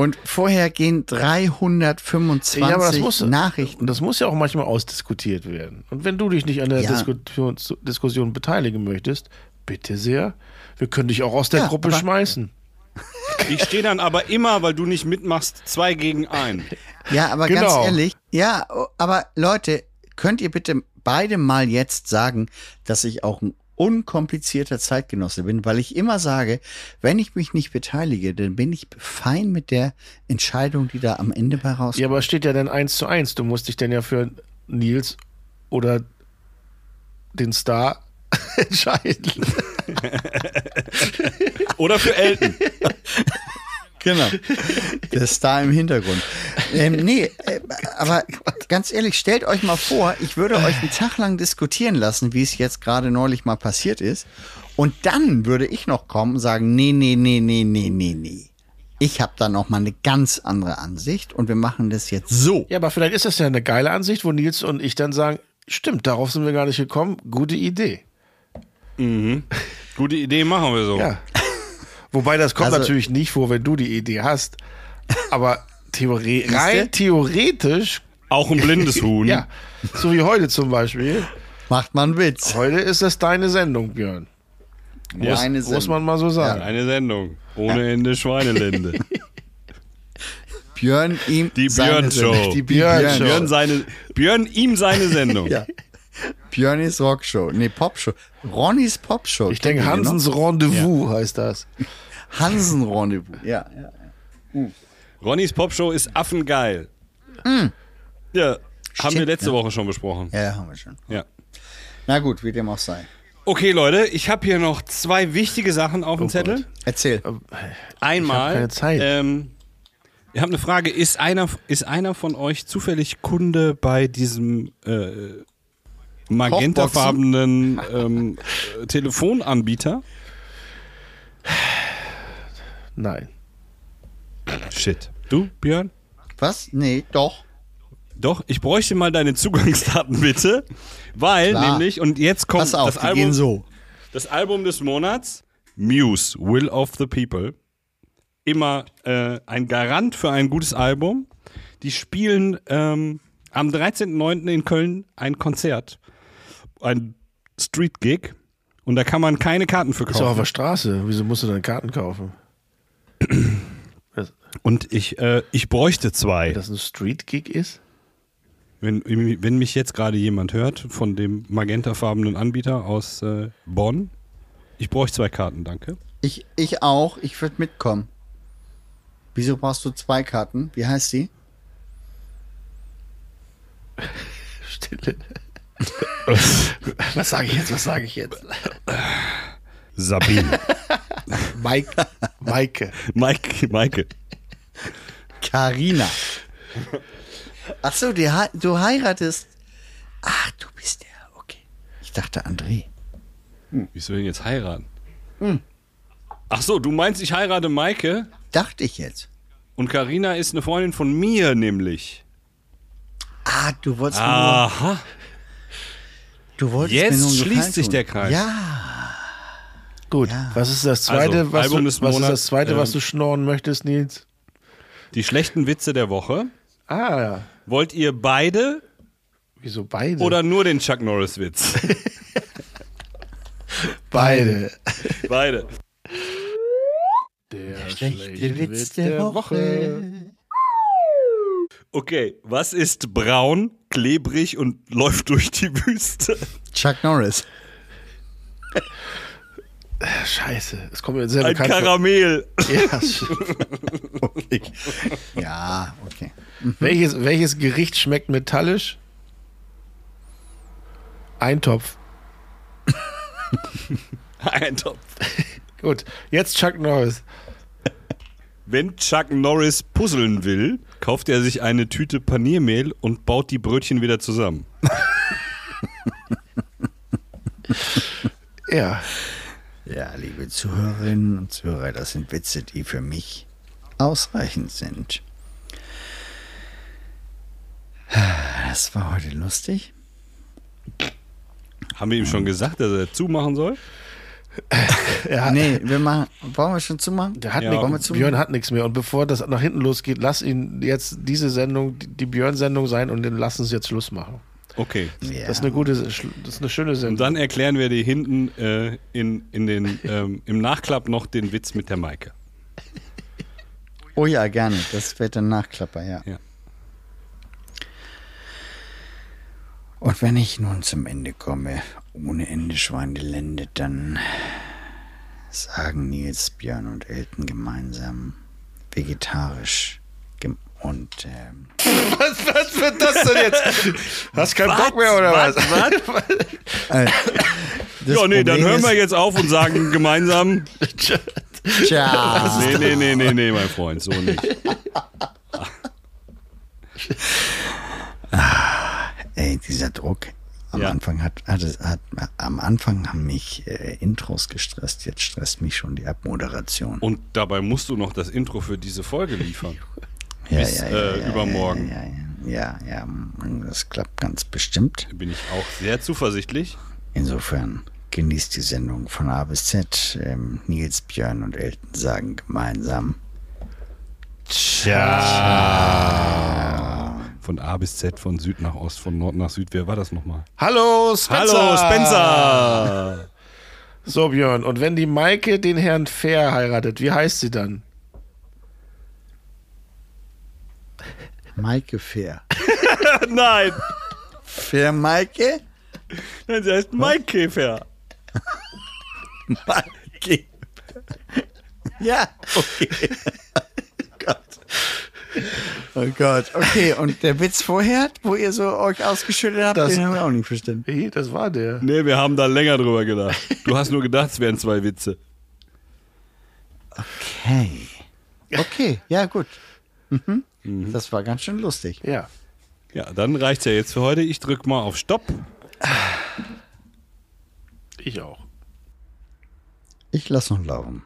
Und vorher gehen 325 Ja, aber das muss, Nachrichten. das muss ja auch manchmal ausdiskutiert werden. Und wenn du dich nicht an der Ja. Diskussion, Diskussion beteiligen möchtest, bitte sehr. Wir können dich auch aus der Ja, Gruppe schmeißen. Ich stehe dann aber immer, weil du nicht mitmachst, zwei gegen ein. Ja, aber Genau. ganz ehrlich, ja, aber Leute, könnt ihr bitte beide mal jetzt sagen, dass ich auch ein unkomplizierter Zeitgenosse bin, weil ich immer sage, wenn ich mich nicht beteilige, dann bin ich fein mit der Entscheidung, die da am Ende bei rauskommt. Ja, aber es steht ja dann eins zu eins. Du musst dich dann ja für Nils oder den Star entscheiden. Oder für Elton. Genau. Der Star im Hintergrund. Ähm, nee, äh, aber ganz ehrlich, stellt euch mal vor, ich würde euch einen Tag lang diskutieren lassen, wie es jetzt gerade neulich mal passiert ist. Und dann würde ich noch kommen und sagen, nee, nee, nee, nee, nee, nee, nee. Ich habe da noch mal eine ganz andere Ansicht und wir machen das jetzt so. Ja, aber vielleicht ist das ja eine geile Ansicht, wo Nils und ich dann sagen, stimmt, darauf sind wir gar nicht gekommen. Gute Idee. Gute Idee, machen wir so. Ja. Wobei das kommt Also- natürlich nicht vor, wenn du die Idee hast. Aber theore Siehste? rein theoretisch, Auch ein blindes Huhn. ja, so wie heute zum Beispiel. Macht man einen Witz. Heute ist das deine Sendung, Björn. Ja. Eine Muss man mal so sagen. Eine Sendung. Ohne Ende Schweinelände. Björn ihm Die seine Björn Show. Sendung. Die Björn Björn, Show. Björn, seine, Björn ihm seine Sendung. Ja. Björnis Rockshow. Nee, Popshow. Ronnys Popshow. Ich denke, noch? Hansens Rendezvous heißt das. Hansen Rendezvous. Ja, ja. Ronnys Popshow ist affengeil. Ja, haben wir Stimmt, letzte ja. Woche schon besprochen. Ja, haben wir schon. Ja. Na gut, wie dem auch sei. Okay, Leute, ich habe hier noch zwei wichtige Sachen auf dem Zettel. Erzähl. Einmal. Ich hab keine Zeit. Ähm, ich habe eine Frage. Ist einer, ist einer von euch zufällig Kunde bei diesem äh, magentafarbenen ähm, äh, Telefonanbieter? Nein. Shit. Du, Björn? Was? Nee, doch. Doch, ich bräuchte mal deine Zugangsdaten bitte, weil Klar. nämlich, und jetzt kommt Pass auf, das, Album, gehen so. das Album des Monats, Muse, Will of the People. Immer äh, ein Garant für ein gutes Album. Die spielen ähm, am 13.09. in Köln ein Konzert, ein Street-Gig. Und da kann man keine Karten für Ist doch auf kaufen. der Straße. Wieso musst du dann Karten kaufen? Und ich, äh, ich bräuchte zwei. das ein Street-Gig ist? Wenn, wenn mich jetzt gerade jemand hört von dem magentafarbenen Anbieter aus äh, Bonn, ich bräuchte zwei Karten, danke. Ich, ich auch. Ich würde mitkommen. Wieso brauchst du zwei Karten? Wie heißt die? Stille. was sage ich jetzt? Was sage ich jetzt? Sabine. Mike. Maike. Mike, Maike. Carina. Ach so, die, hei- du heiratest. Ach, du bist der. Okay. Ich dachte André. Wieso denn jetzt heiraten? Ach so, du meinst, ich heirate Maike? Dachte ich jetzt. Und Karina ist eine Freundin von mir, nämlich. Ah, du wolltest Aha. nur, du wolltest Jetzt mir nur schließt sich tun. der Kreis. Ja, Gut, was ist das zweite, Also, was, Album du, des was ist Monats, das zweite, was ähm, du schnorren möchtest, Nils? Die schlechten Witze der Woche. Ah, ja. Wollt ihr beide Wieso beide? oder nur den Chuck Norris-Witz? beide. beide. Der schlechte Witz der Woche. Okay, was ist braun, klebrig und läuft durch die Wüste? Chuck Norris. Scheiße, es kommt mir sehr Ein bekannt vor. Karamell. Ja, stimmt. Ja, okay. welches, welches Gericht schmeckt metallisch? Eintopf. Ein Topf. Gut, jetzt Chuck Norris. Wenn Chuck Norris puzzeln will, kauft er sich eine Tüte Paniermehl und baut die Brötchen wieder zusammen. Ja. Ja, liebe Zuhörerinnen und Zuhörer, das sind Witze, die für mich ausreichend sind. Das war heute lustig. Haben wir ihm schon gesagt, dass er zumachen soll? Hat, Nee, wir machen. Wollen wir schon zumachen? der hat Ja. wir zumachen? Björn hat nichts mehr. Und bevor das nach hinten losgeht, lass ihn jetzt diese Sendung, die- Björn-Sendung sein und dann lass uns jetzt Schluss machen. Okay. Ja. Das ist eine gute, das ist eine schöne Und Sendung. dann erklären wir dir hinten äh, in, in den, ähm, im Nachklapp noch den Witz mit der Maike. Oh ja, gerne. Das wird ein Nachklapper, ja. Ja. Und wenn ich nun zum Ende komme, ohne Ende Schweinelände, dann sagen Nils, Björn und Elton gemeinsam vegetarisch und ähm, was, was wird das denn jetzt? Hast keinen Bock mehr oder was? äh, das Ja, nee, dann hören wir jetzt auf und sagen gemeinsam. Tja, Nee, nee, nee, nee, nee, mein Freund, so nicht. Ey, dieser Druck. Am Ja. Anfang hat, hat, es- hat am Anfang haben mich äh, Intros gestresst, jetzt stresst mich schon die Abmoderation. Und dabei musst du noch das Intro für diese Folge liefern. ja, bis, äh, übermorgen. Ja, ja, ja, ja, das klappt ganz bestimmt. Bin ich auch sehr zuversichtlich. Insofern genießt die Sendung von A bis Z. Ähm, Nils, Björn und Elton sagen gemeinsam. Von A bis Z, von Süd nach Ost, von Nord nach Süd. Wer war das nochmal? Hallo, Spencer. Hallo, Spencer! So, Björn, und wenn die Maike den Herrn Fair heiratet, wie heißt sie dann? Maike Fair. Nein! Fair Maike? Nein, sie heißt Mike Käfer. Maike. Ja, okay. Gott. Oh Gott, okay. Und der Witz vorher, wo ihr so euch ausgeschüttet habt, Das- den haben wir auch nicht verstanden. Hey, das war der. Nee, wir haben da länger drüber gedacht. Du hast nur gedacht, es wären zwei Witze. Okay. Okay, ja, gut. Mhm. Das war ganz schön lustig. Ja. Ja, dann reicht's ja jetzt für heute. Ich drück mal auf Stopp. Ich auch. Ich lasse noch laufen.